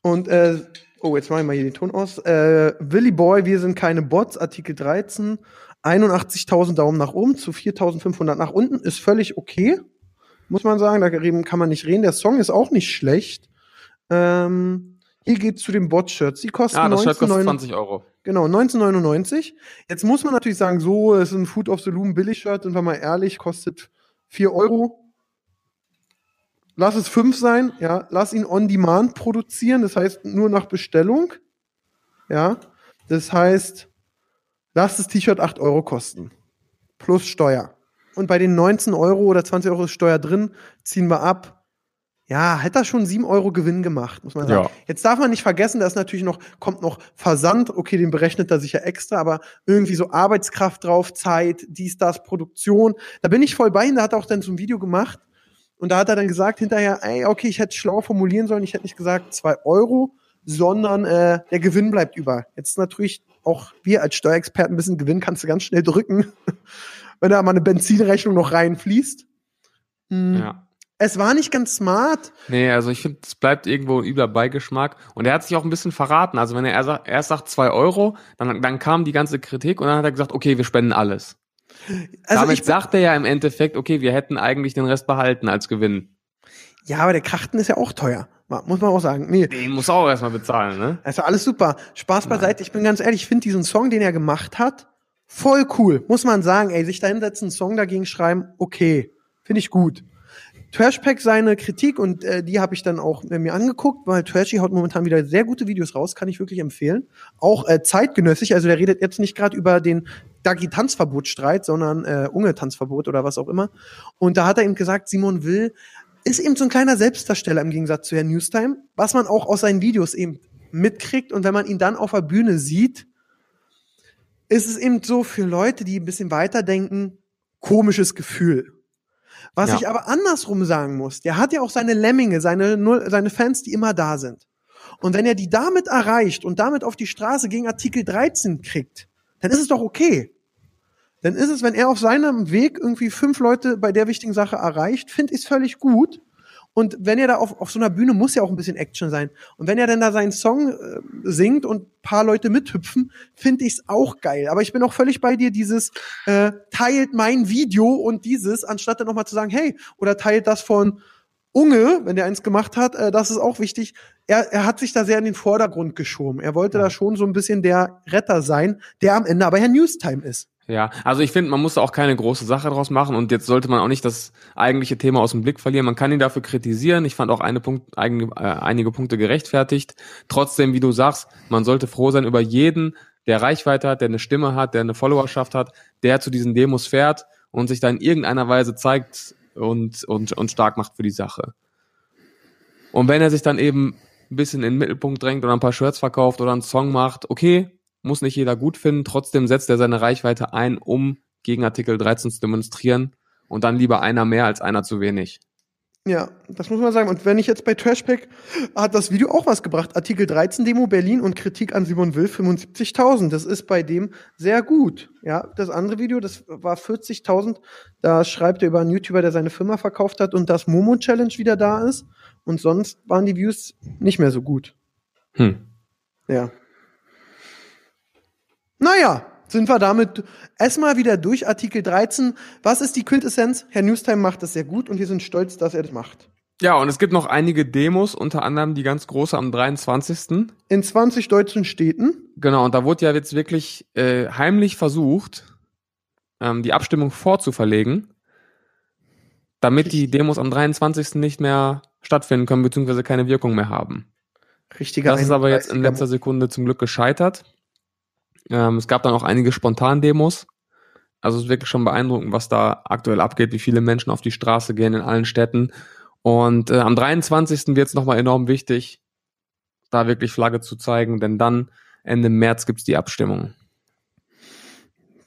Und äh, Oh, jetzt mache ich mal hier den Ton aus. Äh, Willy Boy, wir sind keine Bots, Artikel 13. 81.000 Daumen nach oben zu 4.500 nach unten. Ist völlig okay, muss man sagen. Da kann man nicht reden. Der Song ist auch nicht schlecht. Ähm, hier geht's zu den Bot-Shirts. Die kosten Ah, das Shirt kostet 19,99 20 Euro. Genau, 1999. Jetzt muss man natürlich sagen, so ist ein Food of the Loom Billig-Shirt, sind wir mal ehrlich, kostet 4 Euro. Lass es 5 sein, ja. Lass ihn on demand produzieren, das heißt nur nach Bestellung. Ja. Das heißt, lass das T-Shirt 8 Euro kosten. Plus Steuer. Und bei den 19 Euro oder 20 Euro ist Steuer drin, ziehen wir ab. Ja, hätte er schon 7 Euro Gewinn gemacht, muss man sagen. Ja. Jetzt darf man nicht vergessen, da ist natürlich noch, kommt noch Versand, okay, den berechnet er sich ja extra, aber irgendwie so Arbeitskraft drauf, Zeit, dies, das, Produktion. Da bin ich voll bei ihm, da hat er auch dann so ein Video gemacht und da hat er dann gesagt hinterher, ey, okay, ich hätte schlau formulieren sollen, ich hätte nicht gesagt 2 Euro, sondern äh, der Gewinn bleibt über. Jetzt natürlich auch wir als Steuerexperten ein bisschen Gewinn kannst du ganz schnell drücken, wenn da mal eine Benzinrechnung noch reinfließt. Hm. Ja. Es war nicht ganz smart. Nee, also ich finde, es bleibt irgendwo ein übler Beigeschmack. Und er hat sich auch ein bisschen verraten. Also wenn er erst sagt, 2 Euro, dann, dann kam die ganze Kritik und dann hat er gesagt, okay, wir spenden alles. Also Damit ich, sagt er ja im Endeffekt, okay, wir hätten eigentlich den Rest behalten als Gewinn. ja, aber der Krachten ist ja auch teuer. Muss man auch sagen. Nee, Den muss auch erstmal bezahlen, ne? also alles super. Spaß beiseite. Ich bin ganz ehrlich, ich finde diesen Song, den er gemacht hat, voll cool. Muss man sagen, ey, sich da hinsetzen, einen Song dagegen schreiben, okay. Finde ich gut. Trashpack seine Kritik und äh, die habe ich dann auch äh, mir angeguckt, weil Trashy haut momentan wieder sehr gute Videos raus, kann ich wirklich empfehlen. Auch äh, zeitgenössisch, also der redet jetzt nicht gerade über den Dagi Tanzverbotstreit, sondern äh, Unge Tanzverbot oder was auch immer. Und da hat er eben gesagt, Simon Will ist eben so ein kleiner Selbstdarsteller im Gegensatz zu Herrn Newstime, was man auch aus seinen Videos eben mitkriegt und wenn man ihn dann auf der Bühne sieht, ist es eben so für Leute, die ein bisschen weiterdenken, komisches Gefühl. Was Ja. ich aber andersrum sagen muss, der hat ja auch seine Lemminge, seine, seine Fans, die immer da sind. Und wenn er die damit erreicht und damit auf die Straße gegen Artikel 13 kriegt, dann ist es doch okay. Dann ist es, wenn er auf seinem Weg irgendwie fünf Leute bei der wichtigen Sache erreicht, finde ich es völlig gut. Und wenn er da auf, auf so einer Bühne muss ja auch ein bisschen Action sein. Und wenn er dann da seinen Song äh, singt und ein paar Leute mithüpfen, finde ich es auch geil. Aber ich bin auch völlig bei dir, dieses äh, teilt mein Video und dieses, anstatt dann nochmal zu sagen, hey, oder teilt das von Unge, wenn der eins gemacht hat, äh, das ist auch wichtig. Er, er hat sich da sehr in den Vordergrund geschoben. Er wollte da schon so ein bisschen der Retter sein, der am Ende aber Herr Newstime ist. Ja, also ich finde, man muss auch keine große Sache draus machen und jetzt sollte man auch nicht das eigentliche Thema aus dem Blick verlieren. Man kann ihn dafür kritisieren. Ich fand auch eine Punkt, eigene, äh, einige Punkte gerechtfertigt. Trotzdem, wie du sagst, man sollte froh sein über jeden, der Reichweite hat, der eine Stimme hat, der eine Followerschaft hat, der zu diesen Demos fährt und sich da in irgendeiner Weise zeigt und, und, und stark macht für die Sache. Und wenn er sich dann eben ein bisschen in den Mittelpunkt drängt oder ein paar Shirts verkauft oder einen Song macht, okay, muss nicht jeder gut finden, trotzdem setzt er seine Reichweite ein, um gegen Artikel 13 zu demonstrieren und dann lieber einer mehr als einer zu wenig. Ja, das muss man sagen. Und wenn ich jetzt bei Trashpack hat das Video auch was gebracht. Artikel 13 Demo Berlin und Kritik an Simon Will 75.000. Das ist bei dem sehr gut. Ja, das andere Video, das war 40.000. Da schreibt er über einen YouTuber, der seine Firma verkauft hat und das Momo Challenge wieder da ist. Und sonst waren die Views nicht mehr so gut. Hm. Ja. Naja, sind wir damit erstmal wieder durch Artikel 13. Was ist die Quintessenz? Herr Newstime macht das sehr gut und wir sind stolz, dass er das macht. Ja, und es gibt noch einige Demos, unter anderem die ganz große am 23. In 20 deutschen Städten. Genau, und da wurde ja jetzt wirklich äh, heimlich versucht, ähm, die Abstimmung vorzuverlegen, damit die Demos am 23. nicht mehr stattfinden können, beziehungsweise keine Wirkung mehr haben. Richtiger Das ist aber jetzt in 31er letzter Sekunde zum Glück gescheitert. Ähm, es gab dann auch einige Spontan-Demos. Also es ist wirklich schon beeindruckend, was da aktuell abgeht, wie viele Menschen auf die Straße gehen in allen Städten. Und äh, am 23. wird es nochmal enorm wichtig, da wirklich Flagge zu zeigen, denn dann Ende März gibt's die Abstimmung.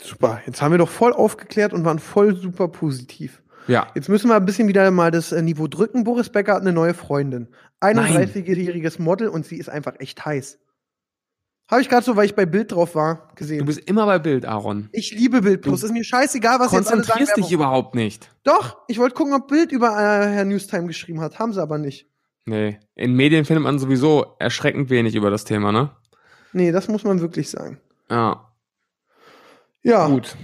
Super. Jetzt haben wir doch voll aufgeklärt und waren voll super positiv. Ja, Jetzt müssen wir ein bisschen wieder mal das äh, Niveau drücken. Boris Becker hat eine neue Freundin. 31-jähriges Model und sie ist einfach echt heiß. Habe ich gerade so, weil ich bei Bild drauf war, du gesehen. bist immer bei Bild, Aaron. Ich liebe Bild Plus. Ist mir scheißegal, was jetzt alle sagen. Konzentrierst dich überhaupt nicht. Doch, ich wollte gucken, ob Bild über äh, Herr Newstime geschrieben hat. Haben sie aber nicht. Nee. In Medien findet man sowieso erschreckend wenig über das Thema, ne? Nee, das muss man wirklich sagen. Ja. Ja, Gut.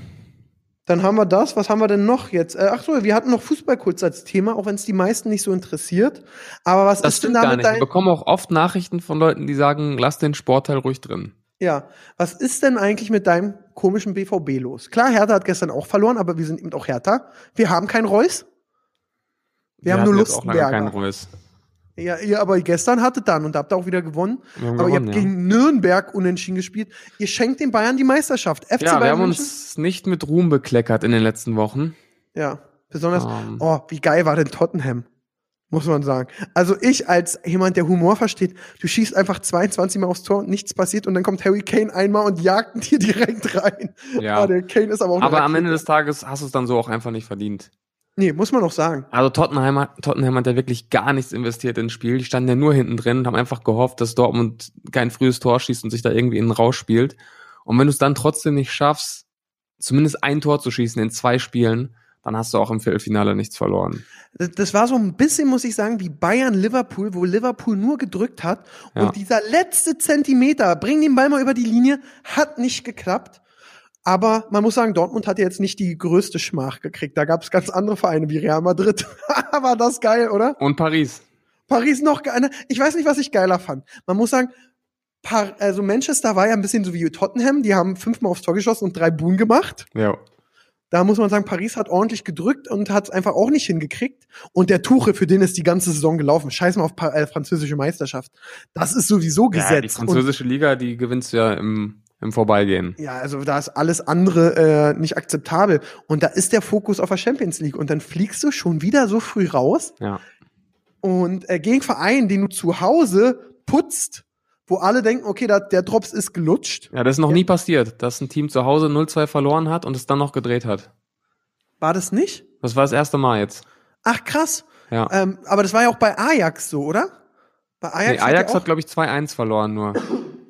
Dann haben wir das. Was haben wir denn noch jetzt? Äh, ach so, wir hatten noch Fußball kurz als Thema, auch wenn es die meisten nicht so interessiert. Aber was Das ist denn da gar mit nicht. Ich dein, bekomme auch oft Nachrichten von Leuten, die sagen, lass den Sportteil ruhig drin. ja, was ist denn eigentlich mit deinem komischen BVB los? Klar, Hertha hat gestern auch verloren, aber wir sind eben auch Hertha. Wir haben keinen Reus. Wir haben hatten nur jetzt auch lange keinen Lustenberger. Reus. Ja, ihr aber gestern hattet dann und habt auch wieder gewonnen. Wir haben aber ihr habt ja. gegen Nürnberg unentschieden gespielt. Ihr schenkt den Bayern die Meisterschaft. FC Ja, wir Bayern haben München. uns nicht mit Ruhm bekleckert in den letzten Wochen. Ja, besonders. Ähm. Oh, wie geil war denn Tottenham? Muss man sagen. Also ich als jemand, der Humor versteht, du schießt einfach 22 Mal aufs Tor und nichts passiert und dann kommt Harry Kane einmal und jagt ihn dir direkt rein. Ja. Ah, der Kane ist aber auch Aber am. Ende des Tages hast du es dann so auch einfach nicht verdient. Nee, muss man auch sagen. Also Tottenham, hat- Tottenham hat ja wirklich gar nichts investiert ins Spiel. Die standen ja nur hinten drin und haben einfach gehofft, dass Dortmund kein frühes Tor schießt und sich da irgendwie innen rausspielt. Und wenn du es dann trotzdem nicht schaffst, zumindest ein Tor zu schießen in zwei Spielen, dann hast du auch im Viertelfinale nichts verloren. Das, war so ein bisschen, muss ich sagen, wie Bayern-Liverpool, wo Liverpool nur gedrückt hat. Ja. Und dieser letzte Zentimeter, bring den Ball mal über die Linie, hat nicht geklappt. Aber man muss sagen, Dortmund hat ja jetzt nicht die größte Schmach gekriegt. Da gab es ganz andere Vereine wie Real Madrid. war das geil, oder? Und Paris. Paris noch geiler. Ich weiß nicht, was ich geiler fand. Man muss sagen, Par also Manchester war ja ein bisschen so wie Tottenham. Die haben fünfmal aufs Tor geschossen und drei Buhen gemacht. Ja. Da muss man sagen, Paris hat ordentlich gedrückt und hat es einfach auch nicht hingekriegt. Und der Tuche, für den ist die ganze Saison gelaufen. Scheiß mal auf pa äh, französische Meisterschaft. Das ist sowieso gesetzt. ja die französische Liga, die gewinnst du ja im, im Vorbeigehen. ja, also da ist alles andere äh, nicht akzeptabel. Und da ist der Fokus auf der Champions League. Und dann fliegst du schon wieder so früh raus. Ja. Und äh, gegen Verein, den du zu Hause putzt, wo alle denken, okay, da, der Drops ist gelutscht. Ja, das ist noch nie passiert, dass ein Team zu Hause 0-2 verloren hat und es dann noch gedreht hat. War das nicht? Das war das erste Mal jetzt. Ach krass. Ja. Ähm, aber das war ja auch bei Ajax so, oder? Bei Ajax, nee, Ajax ja hat, glaube ich, 2-1 verloren nur.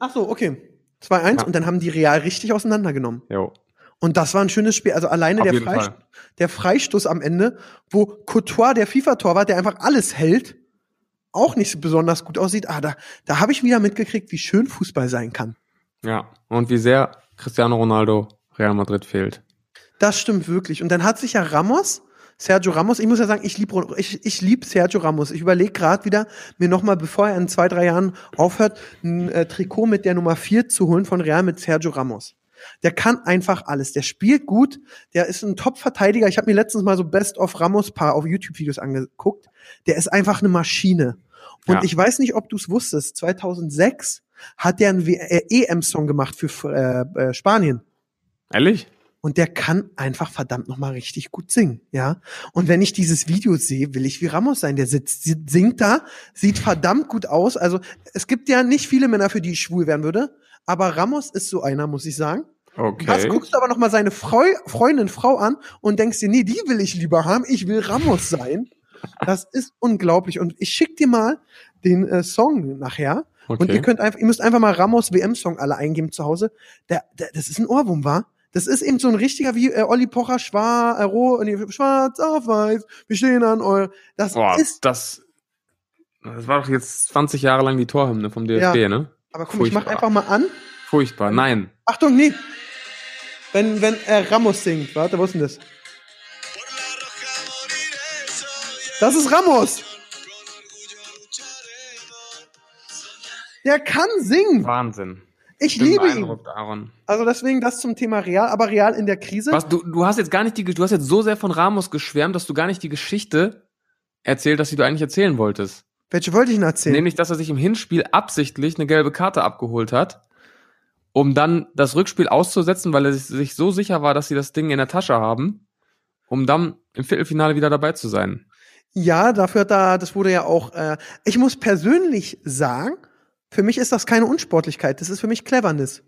Ach so, okay. 2-1 Ja. und dann haben die Real richtig auseinandergenommen. Jo. Und das war ein schönes Spiel. Also alleine der, Freist Fall. der Freistoß am Ende, wo Courtois, der FIFA-Torwart, der einfach alles hält, auch nicht so besonders gut aussieht. Ah, da, da habe ich wieder mitgekriegt, wie schön Fußball sein kann. Ja. Und wie sehr Cristiano Ronaldo Real Madrid fehlt. Das stimmt wirklich. Und dann hat sich ja Ramos, Sergio Ramos, ich muss ja sagen, ich liebe ich, ich lieb Sergio Ramos. Ich überlege gerade wieder, mir nochmal, bevor er in zwei, drei Jahren aufhört, ein äh, Trikot mit der Nummer vier zu holen von Real mit Sergio Ramos. Der kann einfach alles. Der spielt gut. Der ist ein Top-Verteidiger. Ich habe mir letztens mal so Best of Ramos paar auf YouTube-Videos angeguckt. Der ist einfach eine Maschine. Und Ja. ich weiß nicht, ob du es wusstest. 2006 hat der einen äh, EM-Song gemacht für äh, äh, Spanien. Ehrlich? Und der kann einfach verdammt noch mal richtig gut singen, ja. Und wenn ich dieses Video sehe, will ich wie Ramos sein. Der sitzt, si- singt da, sieht verdammt gut aus. Also es gibt ja nicht viele Männer, für die ich schwul werden würde, aber Ramos ist so einer, muss ich sagen. Okay. Was guckst du aber noch mal seine Freu Freundin, Frau an und denkst dir, nee, die will ich lieber haben. Ich will Ramos sein. Das ist unglaublich. Und ich schick dir mal den äh, Song nachher. Und Okay. ihr könnt einfach, ihr müsst einfach mal Ramos WM-Song alle eingeben zu Hause. Der, der, das ist ein Ohrwurm, war? Das ist eben so ein richtiger wie äh, Olli Pocher, schwarz, äh, roh, nee, schwarz auf weiß, wir stehen an eure. Das Boah, ist, das, das war doch jetzt 20 Jahre lang die Torhymne vom DFB, Ja. ne? aber komm, ich mach furchtbar. einfach mal an. Furchtbar. Nein. Achtung, nee. Wenn, wenn äh, Ramos singt, warte, wo ist denn das? Das ist Ramos. Der kann singen. Wahnsinn. Ich liebe ihn. Aaron. Also deswegen das zum Thema Real, aber Real in der Krise. Was, du, du hast jetzt gar nicht die, du hast jetzt so sehr von Ramos geschwärmt, dass du gar nicht die Geschichte erzählt hast, die du eigentlich erzählen wolltest. Welche wollte ich denn erzählen? Nämlich, dass er sich im Hinspiel absichtlich eine gelbe Karte abgeholt hat, um dann das Rückspiel auszusetzen, weil er sich, so sicher war, dass sie das Ding in der Tasche haben, um dann im Viertelfinale wieder dabei zu sein. Ja, dafür hat da, das wurde ja auch, äh, ich muss persönlich sagen, für mich ist das keine Unsportlichkeit, das ist für mich Cleverness.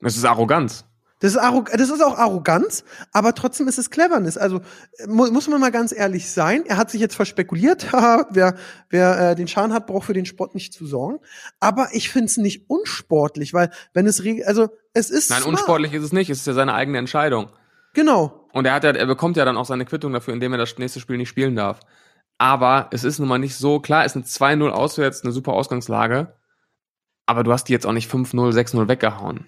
Das ist Arroganz. Das ist, Arrog das ist auch Arroganz, aber trotzdem ist es Cleverness. Also mu muss man mal ganz ehrlich sein. Er hat sich jetzt verspekuliert. Wer wer äh, den Schaden hat, braucht für den Sport nicht zu sorgen. Aber ich finde es nicht unsportlich, weil wenn es also es ist Nein, smart. unsportlich ist es nicht. Es ist ja seine eigene Entscheidung. Genau. Und er hat ja, er bekommt ja dann auch seine Quittung dafür, indem er das nächste Spiel nicht spielen darf. Aber es ist nun mal nicht so, klar, es sind 2-0 auswärts, eine super Ausgangslage. Aber du hast die jetzt auch nicht 5-0, 6-0 weggehauen.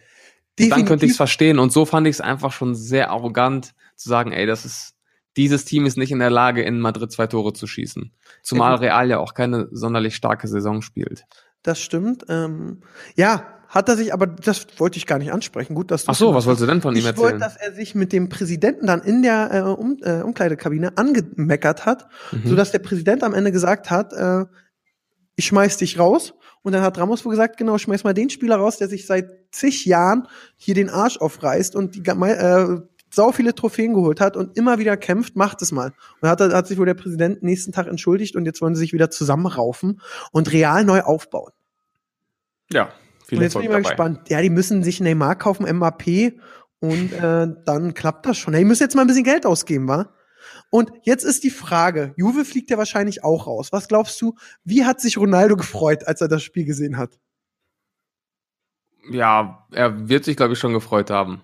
Dann könnte ich es verstehen. Und so fand ich es einfach schon sehr arrogant zu sagen, ey, das ist, dieses Team ist nicht in der Lage, in Madrid zwei Tore zu schießen. Zumal Real ja auch keine sonderlich starke Saison spielt. Das stimmt. Ähm, ja, hat er sich, aber das wollte ich gar nicht ansprechen. Gut, dass du Ach so, was wolltest du denn von ihm ich wollte, erzählen? dass er sich mit dem Präsidenten dann in der äh, um, äh, Umkleidekabine angemeckert hat, Mhm. sodass der Präsident am Ende gesagt hat, äh, ich schmeiß dich raus. Und dann hat Ramos wohl gesagt, genau, schmeiß mal den Spieler raus, der sich seit zig Jahren hier den Arsch aufreißt und die äh, sau viele Trophäen geholt hat und immer wieder kämpft, macht es mal. Und dann hat, hat sich wohl der Präsident nächsten Tag entschuldigt und jetzt wollen sie sich wieder zusammenraufen und real neu aufbauen. Ja, viel Und jetzt bin ich Erfolg mal dabei. gespannt. Ja, die müssen sich Neymar kaufen, MAP und äh, dann klappt das schon. Ja, die müssen jetzt mal ein bisschen Geld ausgeben, wa? Und jetzt ist die Frage, Juve fliegt ja wahrscheinlich auch raus. Was glaubst du, wie hat sich Ronaldo gefreut, als er das Spiel gesehen hat? Ja, er wird sich, glaube ich, schon gefreut haben.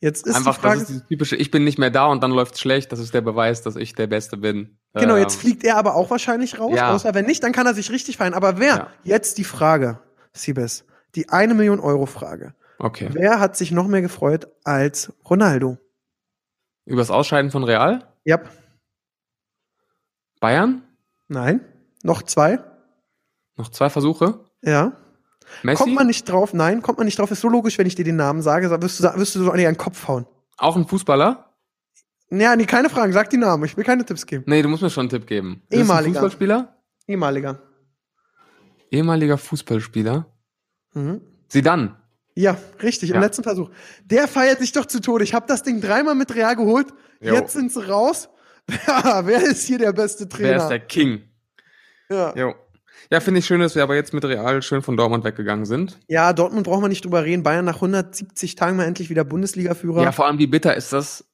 Jetzt ist Einfach, die Frage, das ist dieses typische, ich bin nicht mehr da und dann läuft's schlecht. Das ist der Beweis, dass ich der Beste bin. genau, Ähm, jetzt fliegt er aber auch wahrscheinlich raus, Ja. außer wenn nicht, dann kann er sich richtig feiern. Aber wer? Ja. Jetzt die Frage, Siebes, die eine Million Euro Frage. Okay. Wer hat sich noch mehr gefreut als Ronaldo? Übers Ausscheiden von Real? Ja, Bayern? nein, noch zwei, Noch zwei Versuche? ja. Messi? Kommt man nicht drauf? Nein, kommt man nicht drauf. Ist so logisch, wenn ich dir den Namen sage, sag- wirst du, wirst du so an einen Kopf hauen. auch ein Fußballer? Ja, nee, keine Fragen. Sag die Namen. Ich will keine Tipps geben. Nee, du musst mir schon einen Tipp geben. Ist Ehemaliger. Fußballspieler? Ehemaliger. Ehemaliger Fußballspieler? Mhm. Sidan. Ja, richtig, im Ja. letzten Versuch. Der feiert sich doch zu Tode. Ich habe das Ding dreimal mit Real geholt. Jo. Jetzt sind sie raus. Ja, wer ist hier der beste Wer ist Trainer? der King? ja. Jo. Ja, finde ich schön, dass wir aber jetzt mit Real schön von Dortmund weggegangen sind. ja, Dortmund braucht man nicht drüber reden. Bayern nach 170 Tagen mal endlich wieder Bundesliga-Führer. Ja, vor allem wie bitter ist das.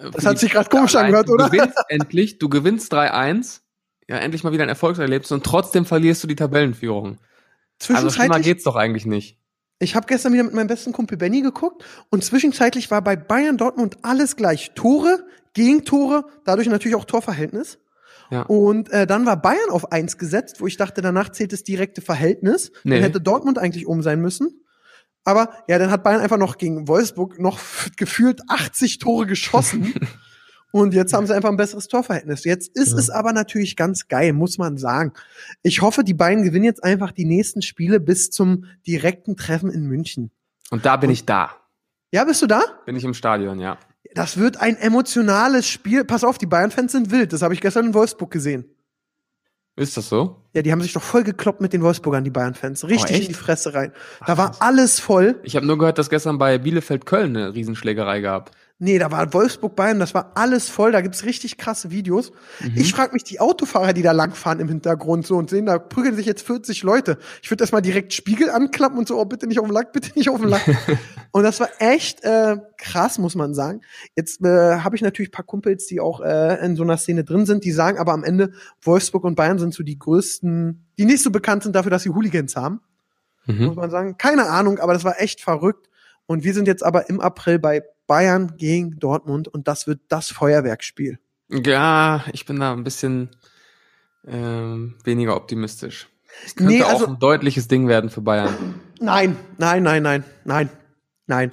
äh, Das hat sich gerade komisch angehört, du oder? gewinnst endlich, du gewinnst 3-1. Ja, endlich mal wieder ein Erfolgserlebnis und trotzdem verlierst du die Tabellenführung. Also schlimmer Zwischenzeitlich, geht's doch eigentlich nicht. Ich habe gestern wieder mit meinem besten Kumpel Benny geguckt und zwischenzeitlich war bei Bayern Dortmund alles gleich. Tore, Gegentore, dadurch natürlich auch Torverhältnis. Ja. Und äh, dann war Bayern auf eins gesetzt, wo ich dachte, danach zählt das direkte Verhältnis. Nee. Dann hätte Dortmund eigentlich um sein müssen. Aber ja, dann hat Bayern einfach noch gegen Wolfsburg noch gefühlt 80 Tore geschossen. Und jetzt haben sie einfach ein besseres Torverhältnis. Jetzt ist Ja. es aber natürlich ganz geil, muss man sagen. Ich hoffe, die beiden gewinnen jetzt einfach die nächsten Spiele bis zum direkten Treffen in München. Und da bin ich da. Ja, bist du da? Bin ich im Stadion, ja. Das wird ein emotionales Spiel. Pass auf, die Bayern-Fans sind wild. Das habe ich gestern in Wolfsburg gesehen. Ist das so? Ja, die haben sich doch voll gekloppt mit den Wolfsburgern, die Bayern-Fans. Richtig Oh, in die Fresse rein. Da Ach, war alles voll. Ich habe nur gehört, dass gestern bei Bielefeld-Köln eine Riesenschlägerei gab. Nee, da war Wolfsburg-Bayern, das war alles voll. Da gibt's richtig krasse Videos. Mhm. Ich frage mich, die Autofahrer, die da langfahren im Hintergrund so und sehen, da prügeln sich jetzt 40 Leute. Ich würde erstmal direkt Spiegel anklappen und so, oh, bitte nicht auf den Lack, bitte nicht auf den Lack. und das war echt äh, krass, muss man sagen. Jetzt äh, habe ich natürlich paar Kumpels, die auch äh, in so einer Szene drin sind, die sagen aber am Ende, Wolfsburg und Bayern sind so die größten, die nicht so bekannt sind dafür, dass sie Hooligans haben. muss Mhm. man sagen. Keine Ahnung, aber das war echt verrückt. Und wir sind jetzt aber im April bei Bayern gegen Dortmund und das wird das Feuerwerkspiel. Ja, ich bin da ein bisschen ähm, weniger optimistisch. Es könnte Nee, also- auch ein deutliches Ding werden für Bayern. Nein, nein, nein, nein, nein, nein.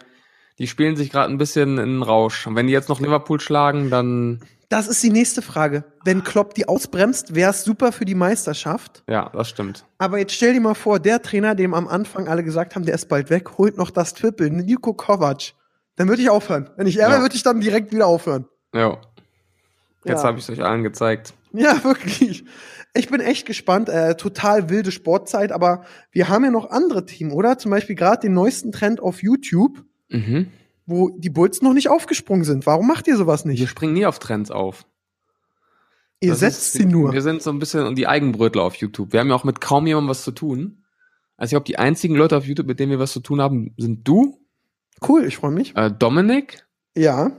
Die spielen sich gerade ein bisschen in den Rausch. Und wenn die jetzt noch Liverpool schlagen, dann Das ist die nächste Frage. Wenn Klopp die ausbremst, wäre es super für die Meisterschaft. ja, das stimmt. Aber jetzt stell dir mal vor, der Trainer, dem am Anfang alle gesagt haben, der ist bald weg, holt noch das Triple, Niko Kovac. Dann würde ich aufhören. Wenn ich er wäre, Ja. würde ich dann direkt wieder aufhören. Ja. Jetzt Ja. habe ich es euch allen gezeigt. Ja, wirklich. Ich bin echt gespannt. Äh, total wilde Sportzeit, aber wir haben ja noch andere Teams, oder? Zum Beispiel gerade den neuesten Trend auf YouTube, Mhm. wo die Bulls noch nicht aufgesprungen sind. Warum macht ihr sowas Wir nicht? springen nie auf Trends auf. Ihr Das setzt ist- sie nur. Wir sind so ein bisschen die Eigenbrötler auf YouTube. Wir haben ja auch mit kaum jemandem was zu tun. Also ich glaube, die einzigen Leute auf YouTube, mit denen wir was zu tun haben, sind du, Cool, ich freue mich. äh, Dominik Ja.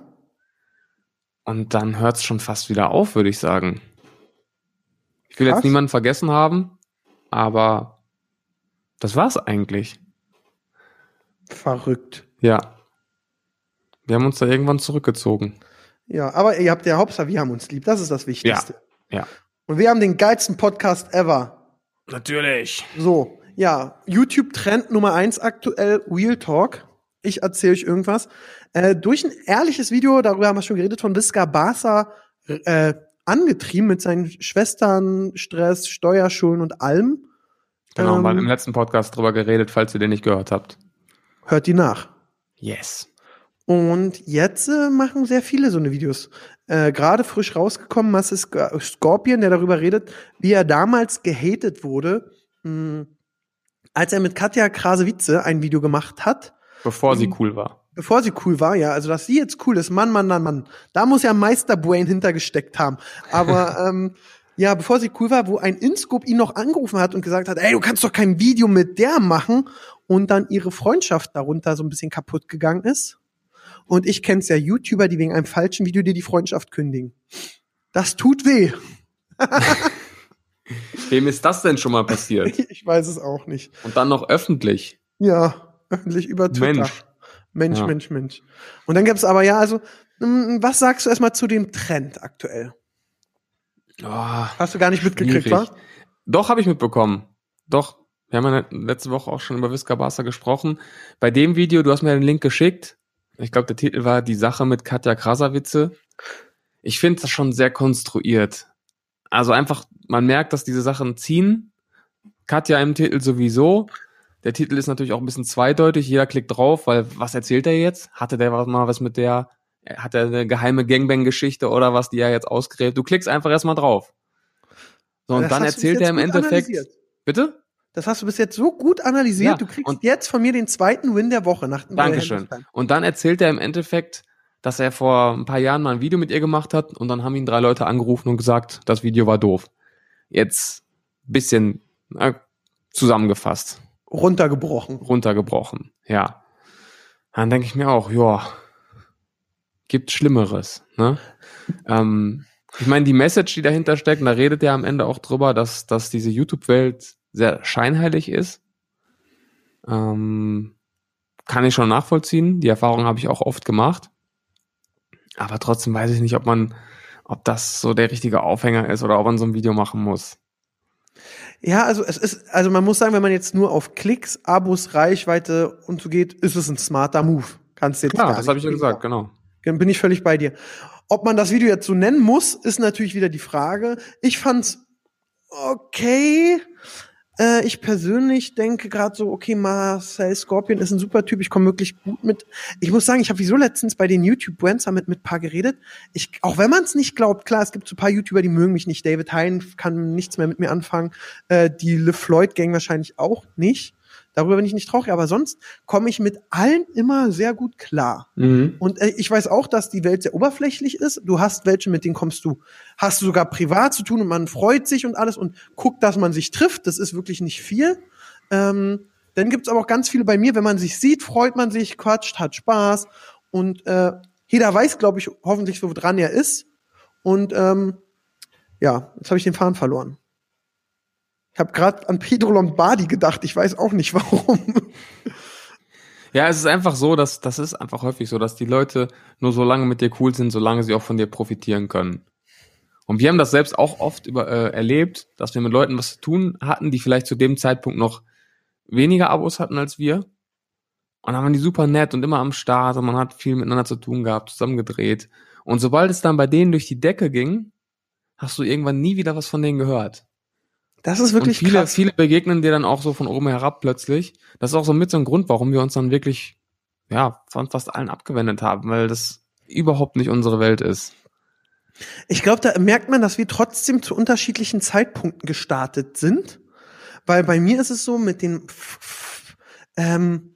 und dann hört's schon fast wieder auf, würde ich sagen. Ich will Krass. jetzt niemanden vergessen haben, aber das war's eigentlich. Verrückt. Ja. Wir haben uns da irgendwann zurückgezogen. Ja, aber ihr habt ja Hauptsache, wir haben uns lieb. Das ist das Wichtigste. Ja. Und wir haben den geilsten Podcast ever. Natürlich. So, ja, YouTube-Trend Nummer eins aktuell, Real Talk. Ich erzähle euch irgendwas. Äh, durch ein ehrliches Video, darüber haben wir schon geredet, von Visca Barca, äh, angetrieben mit seinen Schwestern, Stress, Steuerschulden und allem. Genau, Ähm, mal im letzten Podcast drüber geredet, falls ihr den nicht gehört habt. Hört die nach. Yes. Und jetzt äh, machen sehr viele so eine Videos. Äh, Gerade frisch rausgekommen, was ist Sc- Scorpion, der darüber redet, wie er damals gehatet wurde, mh, als er mit Katja Krasewitze ein Video gemacht hat, Bevor sie Mhm. cool war. bevor sie cool war, ja, also dass sie jetzt cool ist, Mann, Mann, Mann, Mann, da muss ja Meister Brain hintergesteckt haben. Aber ähm, ja, bevor sie cool war, wo ein Inscope ihn noch angerufen hat und gesagt hat, ey, du kannst doch kein Video mit der machen und dann ihre Freundschaft darunter so ein bisschen kaputt gegangen ist. Und ich kenn's ja YouTuber, die wegen einem falschen Video dir die Freundschaft kündigen. Das tut weh. Wem ist das denn schon mal passiert? Ich weiß es auch nicht. Und dann noch öffentlich. Ja, öffentlich über Twitter. Mensch. Mensch, Ja. Mensch, Mensch. Und dann gibt's aber ja, also, mm, was sagst du erstmal zu dem Trend aktuell? Oh, Hast du gar nicht mitgekriegt, schwierig. wa? Doch, habe ich mitbekommen. Doch. Wir haben ja letzte Woche auch schon über Visca Barca gesprochen. Bei dem Video, du hast mir den Link geschickt. Ich glaube, der Titel war Die Sache mit Katja Krasavitze. Ich finde das schon sehr konstruiert. Also einfach, man merkt, dass diese Sachen ziehen. Katja im Titel sowieso. Der Titel ist natürlich auch ein bisschen zweideutig. Jeder klickt drauf, weil was erzählt er jetzt? Hatte der was- mal was mit der, hat er eine geheime Gangbang-Geschichte oder was, die er jetzt ausgräbt? Du klickst einfach erstmal drauf. So, und Das dann erzählt er im Endeffekt. analysiert. Bitte? Das hast du bis jetzt so gut analysiert. Ja, du kriegst jetzt von mir den zweiten Win der Woche nach Dankeschön. Und dann erzählt er im Endeffekt, dass er vor ein paar Jahren mal ein Video mit ihr gemacht hat und dann haben ihn drei Leute angerufen und gesagt, das Video war doof. Jetzt bisschen äh, zusammengefasst, Runtergebrochen. runtergebrochen, ja. Dann denke ich mir auch, ja, gibt Schlimmeres, ne? ähm, ich meine, die Message, die dahinter steckt, da redet er am Ende auch drüber, dass, dass diese YouTube-Welt sehr scheinheilig ist. Ähm, kann ich schon nachvollziehen. Die Erfahrung habe ich auch oft gemacht. Aber trotzdem weiß ich nicht, ob man, ob das so der richtige Aufhänger ist oder ob man so ein Video machen muss. Ja, also es ist, also man muss sagen, wenn man jetzt nur auf Klicks, Abos, Reichweite und so geht, ist es ein smarter Move. Kannst du jetzt Ja, gar das habe ich ja gesagt, genau. Dann bin ich völlig bei dir. Ob man das Video jetzt so nennen muss, ist natürlich wieder die Frage. Ich fand's okay. Äh, ich persönlich denke gerade so, okay, Marcel Scorpion ist ein super Typ, ich komme wirklich gut mit. Ich muss sagen, ich habe wieso letztens bei den YouTube Brands damit mit paar geredet. Ich, auch wenn man es nicht glaubt, klar, es gibt so paar YouTuber, die mögen mich nicht. David Hein kann nichts mehr mit mir anfangen. Äh, die LeFloid Gang wahrscheinlich auch nicht. Darüber bin ich nicht traurig, aber sonst komme ich mit allen immer sehr gut klar. Und äh, ich weiß auch, dass die Welt sehr oberflächlich ist. Du hast welche, mit denen kommst du, hast du sogar privat zu tun und man freut sich und alles und guckt, dass man sich trifft. Das ist wirklich nicht viel. Ähm, dann gibt's aber auch ganz viele bei mir, wenn man sich sieht, freut man sich, quatscht, hat Spaß und äh, jeder weiß, glaube ich, hoffentlich, woran er ist. Und ähm, ja, jetzt habe ich den Faden verloren. Ich habe gerade an Pedro Lombardi gedacht. Ich weiß auch nicht warum. Ja, es ist einfach so, dass das ist einfach häufig so, dass die Leute nur so lange mit dir cool sind, solange sie auch von dir profitieren können. Und wir haben das selbst auch oft über, äh, erlebt, dass wir mit Leuten was zu tun hatten, die vielleicht zu dem Zeitpunkt noch weniger Abos hatten als wir. Und dann waren die super nett und immer am Start und man hat viel miteinander zu tun gehabt, zusammen gedreht. Und sobald es dann bei denen durch die Decke ging, hast du irgendwann nie wieder was von denen gehört. Das ist Und wirklich viele, krass. viele begegnen dir dann auch so von oben herab plötzlich. Das ist auch so mit so ein Grund, warum wir uns dann wirklich, ja, von fast allen abgewendet haben, weil das überhaupt nicht unsere Welt ist. Ich glaube, da merkt man, dass wir trotzdem zu unterschiedlichen Zeitpunkten gestartet sind. Weil bei mir ist es so mit den ähm,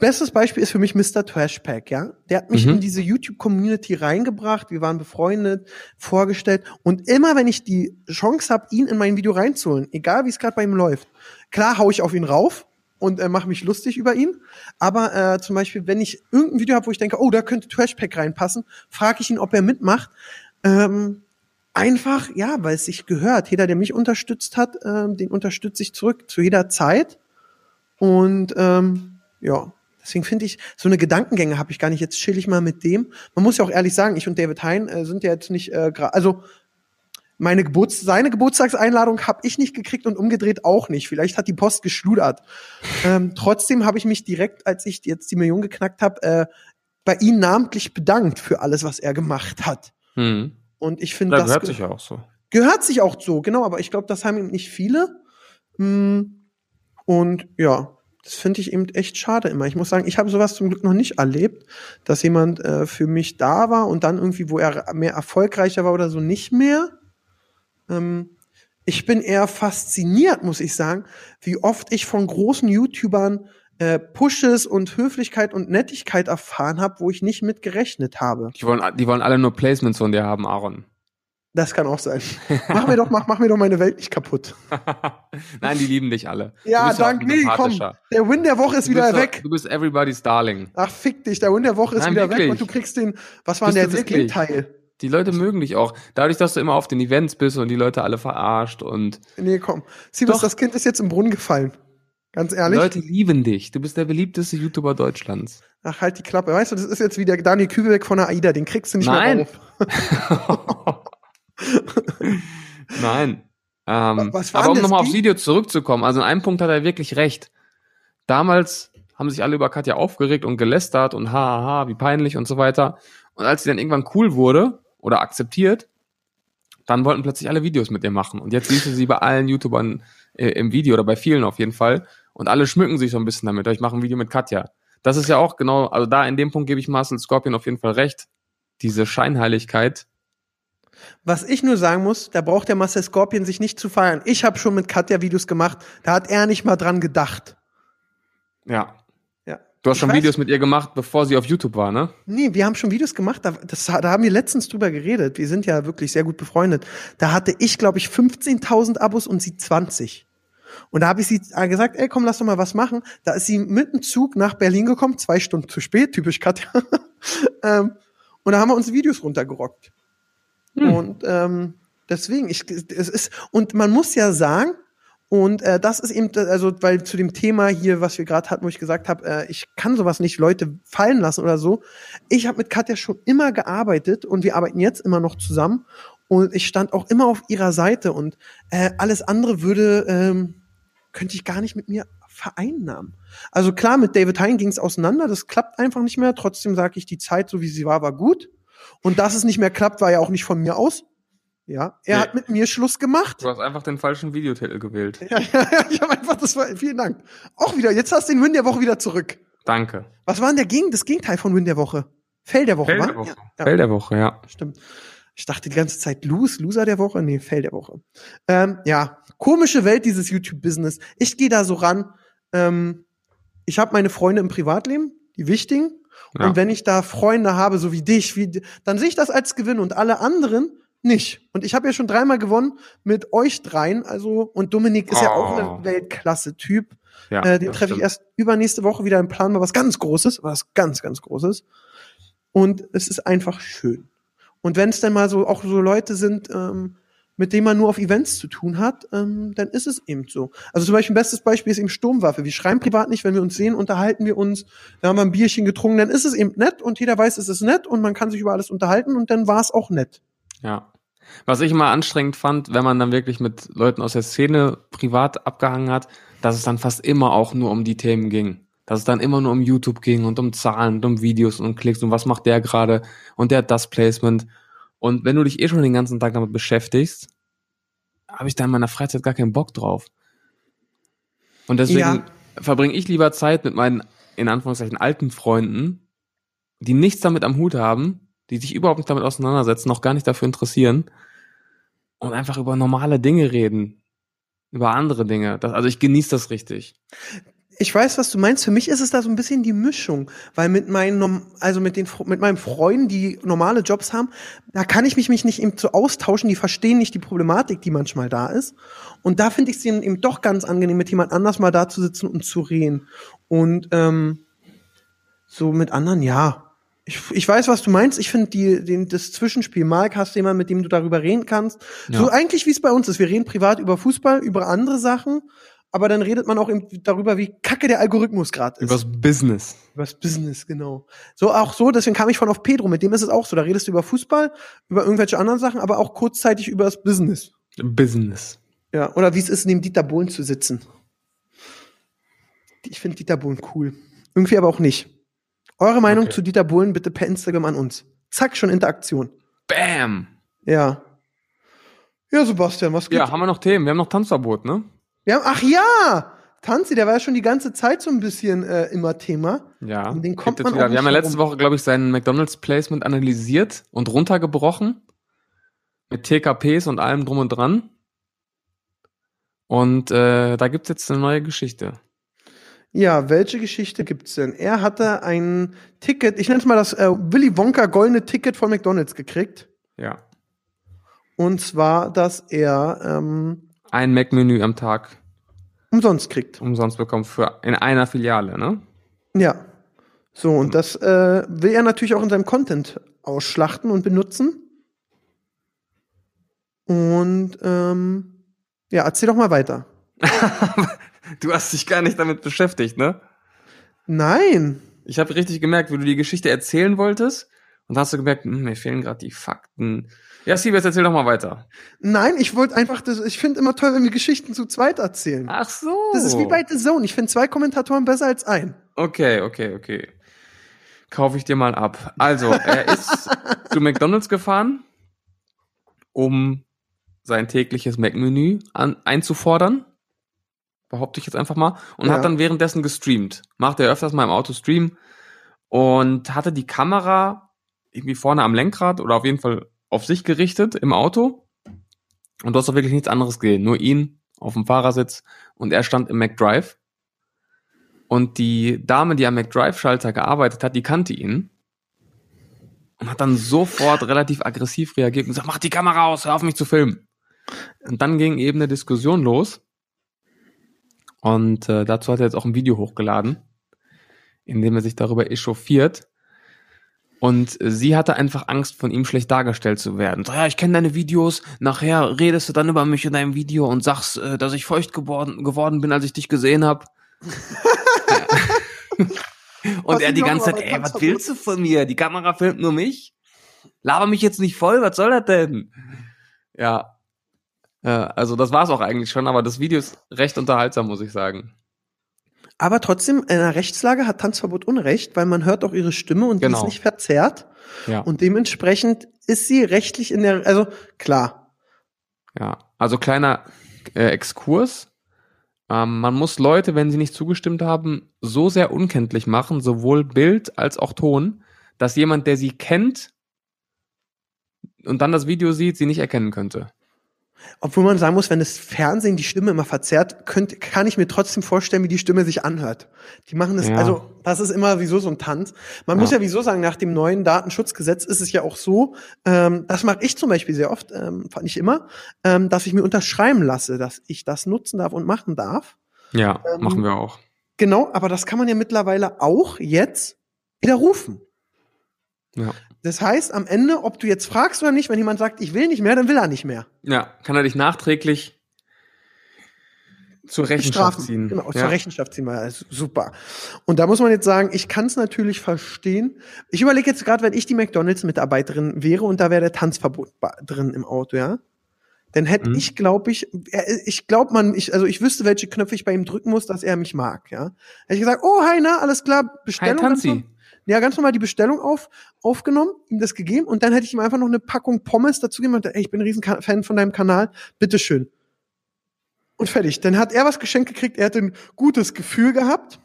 Bestes Beispiel ist für mich Mr. Trashpack, ja. Der hat mich Mhm. in diese YouTube-Community reingebracht. Wir waren befreundet, vorgestellt. Und immer, wenn ich die Chance habe, ihn in mein Video reinzuholen, egal wie es gerade bei ihm läuft, klar hau ich auf ihn rauf und äh, mache mich lustig über ihn. Aber äh, zum Beispiel, wenn ich irgendein Video habe, wo ich denke, oh, da könnte Trashpack reinpassen, frage ich ihn, ob er mitmacht. Ähm, einfach, ja, weil es sich gehört. Jeder, der mich unterstützt hat, ähm, den unterstütze ich zurück zu jeder Zeit. Und ähm, ja, deswegen finde ich, so eine Gedankengänge habe ich gar nicht. Jetzt chill ich mal mit dem. Man muss ja auch ehrlich sagen, ich und David Hein äh, sind ja jetzt nicht äh, also meine Geburts seine Geburtstagseinladung habe ich nicht gekriegt und umgedreht auch nicht. Vielleicht hat die Post geschludert. ähm, trotzdem habe ich mich direkt, als ich jetzt die Million geknackt habe, äh, bei ihm namentlich bedankt für alles, was er gemacht hat. Hm. Und ich finde, Da das gehört ge- sich ja auch so. gehört sich auch so, genau. Aber ich glaube, das haben eben nicht viele. Mm, Und ja, das finde ich eben echt schade immer. Ich muss sagen, ich habe sowas zum Glück noch nicht erlebt, dass jemand äh, für mich da war und dann irgendwie, wo er mehr erfolgreicher war oder so, nicht mehr. Ähm, ich bin eher fasziniert, muss ich sagen, wie oft ich von großen YouTubern äh, Pushes und Höflichkeit und Nettigkeit erfahren habe, wo ich nicht mit gerechnet habe. Die wollen, die wollen alle nur Placements von dir haben, Aaron. Das kann auch sein. Mach mir doch, mach, mach mir doch meine Welt nicht kaputt. Nein, die lieben dich alle. Ja, danke. Nee, komm. Der Win der Woche ist wieder doch- weg. Du bist everybody's darling. Ach, fick dich. Der Win der Woche ist Nein, wieder weg wirklich. und du kriegst den, was war denn der wirklich? Gegenteil? Die Leute mögen dich auch. Dadurch, dass du immer auf den Events bist und die Leute alle verarscht und Nee, komm. Siebes, das Kind ist jetzt im Brunnen gefallen. Ganz die ehrlich. Leute lieben dich. Du bist der beliebteste YouTuber Deutschlands. Ach, halt die Klappe. Weißt du, das ist jetzt wie der Daniel Kübelbeck von der AIDA. Den kriegst du nicht Nein. mehr auf. Nein. Ähm, aber um nochmal aufs Video zurückzukommen, also in einem Punkt hat er wirklich recht. Damals haben sich alle über Katja aufgeregt und gelästert und haha, wie peinlich und so weiter. Und als sie dann irgendwann cool wurde oder akzeptiert, dann wollten plötzlich alle Videos mit ihr machen. Und jetzt siehst du sie bei allen YouTubern äh, im Video oder bei vielen auf jeden Fall. Und alle schmücken sich so ein bisschen damit. Ich mache ein Video mit Katja. Das ist ja auch genau, also da in dem Punkt gebe ich Marcel Scorpion auf jeden Fall recht. Diese Scheinheiligkeit. Was ich nur sagen muss, da braucht der Marcel Scorpion sich nicht zu feiern. Ich habe schon mit Katja Videos gemacht. Da hat er nicht mal dran gedacht. Ja. Ja. Du hast Ich schon weiß- Videos mit ihr gemacht, bevor sie auf YouTube war, ne? Nee, wir haben schon Videos gemacht, da, das, da haben wir letztens drüber geredet. Wir sind ja wirklich sehr gut befreundet. Da hatte ich, glaube ich, 15.000 Abos und sie 20. Und da habe ich sie äh, gesagt, ey, komm, lass doch mal was machen. Da ist sie mit dem Zug nach Berlin gekommen, zwei Stunden zu spät, typisch Katja. ähm, und da haben wir uns Videos runtergerockt. Hm. Und ähm, deswegen, ich, es ist, und man muss ja sagen, und äh, das ist eben, also, weil zu dem Thema hier, was wir gerade hatten, wo ich gesagt habe, äh, ich kann sowas nicht Leute fallen lassen oder so. Ich habe mit Katja schon immer gearbeitet und wir arbeiten jetzt immer noch zusammen. Und ich stand auch immer auf ihrer Seite und äh, alles andere würde, ähm, könnte ich gar nicht mit mir vereinnahmen. Also klar, mit David Hein ging es auseinander, das klappt einfach nicht mehr. Trotzdem sage ich, die Zeit, so wie sie war, war gut. Und dass es nicht mehr klappt, war ja auch nicht von mir aus. Ja, er Nee. hat mit mir Schluss gemacht. Du hast einfach den falschen Videotitel gewählt. Ja, ja, ja, ich habe einfach, das war, vielen Dank. Auch wieder, jetzt hast du den Win der Woche wieder zurück. Danke. Was war denn der Gegen, das Gegenteil von Win der Woche? Fell der Woche, Fell der Woche. Ja, ja, Fell der Woche, ja. stimmt. Ich dachte die ganze Zeit Lose, Loser der Woche? Nee, Fell der Woche. Ähm, ja, komische Welt, dieses YouTube-Business. Ich gehe da so ran. Ähm, ich habe meine Freunde im Privatleben, die wichtigen. Ja. Und wenn ich da Freunde habe, so wie dich, wie, dann sehe ich das als Gewinn und alle anderen nicht. Und ich habe ja schon dreimal gewonnen mit euch dreien. Also, und Dominik ist ja auch Oh. ein Weltklasse-Typ. ja Äh, den treffe ich erst übernächste Woche wieder im Plan, mal was ganz Großes, was ganz, ganz Großes. Und es ist einfach schön. Und wenn es dann mal so auch so Leute sind, ähm, mit denen man nur auf Events zu tun hat, ähm, dann ist es eben so. Also zum Beispiel ein bestes Beispiel ist eben Sturmwaffe. Wir schreiben privat nicht, wenn wir uns sehen, unterhalten wir uns, da haben wir ein Bierchen getrunken, dann ist es eben nett und jeder weiß, es ist nett und man kann sich über alles unterhalten und dann war es auch nett. Ja. Was ich immer anstrengend fand, wenn man dann wirklich mit Leuten aus der Szene privat abgehangen hat, dass es dann fast immer auch nur um die Themen ging. Dass es dann immer nur um YouTube ging und um Zahlen und um Videos und Klicks und was macht der gerade und der hat das Placement. Und wenn du dich eh schon den ganzen Tag damit beschäftigst, habe ich da in meiner Freizeit gar keinen Bock drauf. Und deswegen Ja. verbringe ich lieber Zeit mit meinen, in Anführungszeichen, alten Freunden, die nichts damit am Hut haben, die sich überhaupt nicht damit auseinandersetzen, noch gar nicht dafür interessieren und einfach über normale Dinge reden. Über andere Dinge. Das, also ich genieße das richtig. Ich weiß, was du meinst. Für mich ist es da so ein bisschen die Mischung, weil mit meinen, also mit den, mit meinen Freunden, die normale Jobs haben, da kann ich mich, mich nicht eben so austauschen. Die verstehen nicht die Problematik, die manchmal da ist. Und da finde ich es eben doch ganz angenehm, mit jemand anders mal da zu sitzen und zu reden. Und ähm, so mit anderen, ja. Ich, ich weiß, was du meinst. Ich finde die, den, das Zwischenspiel. Mark hast du jemanden, mit dem du darüber reden kannst. Ja. So eigentlich, wie es bei uns ist. Wir reden privat über Fußball, über andere Sachen. Aber dann redet man auch eben darüber, wie kacke der Algorithmus gerade ist. Übers Business. Übers Business, genau. So auch so, deswegen kam ich von auf Pedro, mit dem ist es auch so. Da redest du über Fußball, über irgendwelche anderen Sachen, aber auch kurzzeitig über das Business. Business. Ja, oder wie es ist, neben Dieter Bohlen zu sitzen. Ich finde Dieter Bohlen cool. Irgendwie aber auch nicht. Eure Meinung Okay. zu Dieter Bohlen bitte per Instagram an uns. Zack, schon Interaktion. Bam. Ja. Ja, Sebastian, was geht? Ja, haben wir noch Themen? Wir haben noch Tanzverbot, ne? Wir haben, ach ja! Tanzi, der war ja schon die ganze Zeit so ein bisschen äh, immer Thema. Ja. Um den kommt man auch Wir haben ja letzte herum. Woche, glaube ich, sein McDonalds-Placement analysiert und runtergebrochen. Mit TKPs und allem drum und dran. Und äh, da gibt's jetzt eine neue Geschichte. Ja, welche Geschichte gibt's denn? Er hatte ein Ticket, ich nenne es mal das äh, Willy Wonka goldene Ticket von McDonalds gekriegt. Ja. Und zwar, dass er ähm, Ein Mac-Menü am Tag umsonst kriegt. umsonst bekommen für in einer Filiale, ne? Ja. So, und das äh, will er natürlich auch in seinem Content ausschlachten und benutzen. Und ähm, ja, erzähl doch mal weiter. Du hast dich gar nicht damit beschäftigt, ne? Nein. Ich habe richtig gemerkt, wie du die Geschichte erzählen wolltest. Und hast du gemerkt, hm, mir fehlen gerade die Fakten. Ja, Siebes, erzähl doch mal weiter. Nein, ich wollte einfach, das, ich finde immer toll, wenn wir Geschichten zu zweit erzählen. Ach so. Das ist wie bei The Zone. Ich finde zwei Kommentatoren besser als ein. Okay, okay, okay. Kaufe ich dir mal ab. Also, er ist zu McDonalds gefahren, um sein tägliches Mac-Menü einzufordern. Behaupte ich jetzt einfach mal. Und Ja. hat dann währenddessen gestreamt. Macht er öfters mal im Auto Stream. Und hatte die Kamera irgendwie vorne am Lenkrad oder auf jeden Fall auf sich gerichtet im Auto. Und du hast auch wirklich nichts anderes gesehen. Nur ihn auf dem Fahrersitz und er stand im McDrive. Und die Dame, die am McDrive-Schalter gearbeitet hat, die kannte ihn. Und hat dann sofort relativ aggressiv reagiert und gesagt, mach die Kamera aus, hör auf mich zu filmen. Und dann ging eben eine Diskussion los. Und äh, dazu hat er jetzt auch ein Video hochgeladen, in dem er sich darüber echauffiert. Und äh, sie hatte einfach Angst, von ihm schlecht dargestellt zu werden. So, ja, ich kenne deine Videos, nachher redest du dann über mich in deinem Video und sagst, äh, dass ich feucht geworden, geworden bin, als ich dich gesehen habe. Und Was er die ganze Zeit, ey, was willst du von mir? Die Kamera filmt nur mich? Laber mich jetzt nicht voll, was soll das denn? Ja. Ja, also das war's auch eigentlich schon, aber das Video ist recht unterhaltsam, muss ich sagen. Aber trotzdem, in der Rechtslage hat Tanzverbot Unrecht, weil man hört auch ihre Stimme und die Genau. ist nicht verzerrt. Ja. Und dementsprechend ist sie rechtlich in der, also klar. Ja, also kleiner äh, Exkurs. Ähm, man muss Leute, wenn sie nicht zugestimmt haben, so sehr unkenntlich machen, sowohl Bild als auch Ton, dass jemand, der sie kennt und dann das Video sieht, sie nicht erkennen könnte. Obwohl man sagen muss, wenn das Fernsehen die Stimme immer verzerrt, könnt, kann ich mir trotzdem vorstellen, wie die Stimme sich anhört. Die machen das, Ja. also das ist immer wieso so ein Tanz. Man Ja. muss ja wieso sagen, nach dem neuen Datenschutzgesetz ist es ja auch so, ähm, das mache ich zum Beispiel sehr oft, ähm, nicht immer, ähm, dass ich mir unterschreiben lasse, dass ich das nutzen darf und machen darf. Ja, Ähm, machen wir auch. Genau, aber das kann man ja mittlerweile auch jetzt widerrufen. Ja. Das heißt, am Ende, ob du jetzt fragst oder nicht, wenn jemand sagt, ich will nicht mehr, dann will er nicht mehr. Ja, kann er dich nachträglich zur Rechenschaft Strafen. ziehen. Genau, ja. zur Rechenschaft ziehen wir. Also super. Und da muss man jetzt sagen, ich kann es natürlich verstehen. Ich überlege jetzt gerade, wenn ich die McDonalds-Mitarbeiterin wäre und da wäre der Tanzverbot drin im Auto, ja. Dann hätte Mhm. ich, glaube ich, er- ich glaube man, ich, also ich wüsste, welche Knöpfe ich bei ihm drücken muss, dass er mich mag, ja. Hätte ich gesagt, oh, hi, na, alles klar, Hi, Bestellung. ganz Tanzi. Ja, ganz normal die Bestellung auf, aufgenommen, ihm das gegeben und dann hätte ich ihm einfach noch eine Packung Pommes dazu gegeben und ey, ich bin ein riesen Ka- Fan von deinem Kanal, bitteschön. Und fertig. Dann hat er was geschenkt gekriegt, er hat ein gutes Gefühl gehabt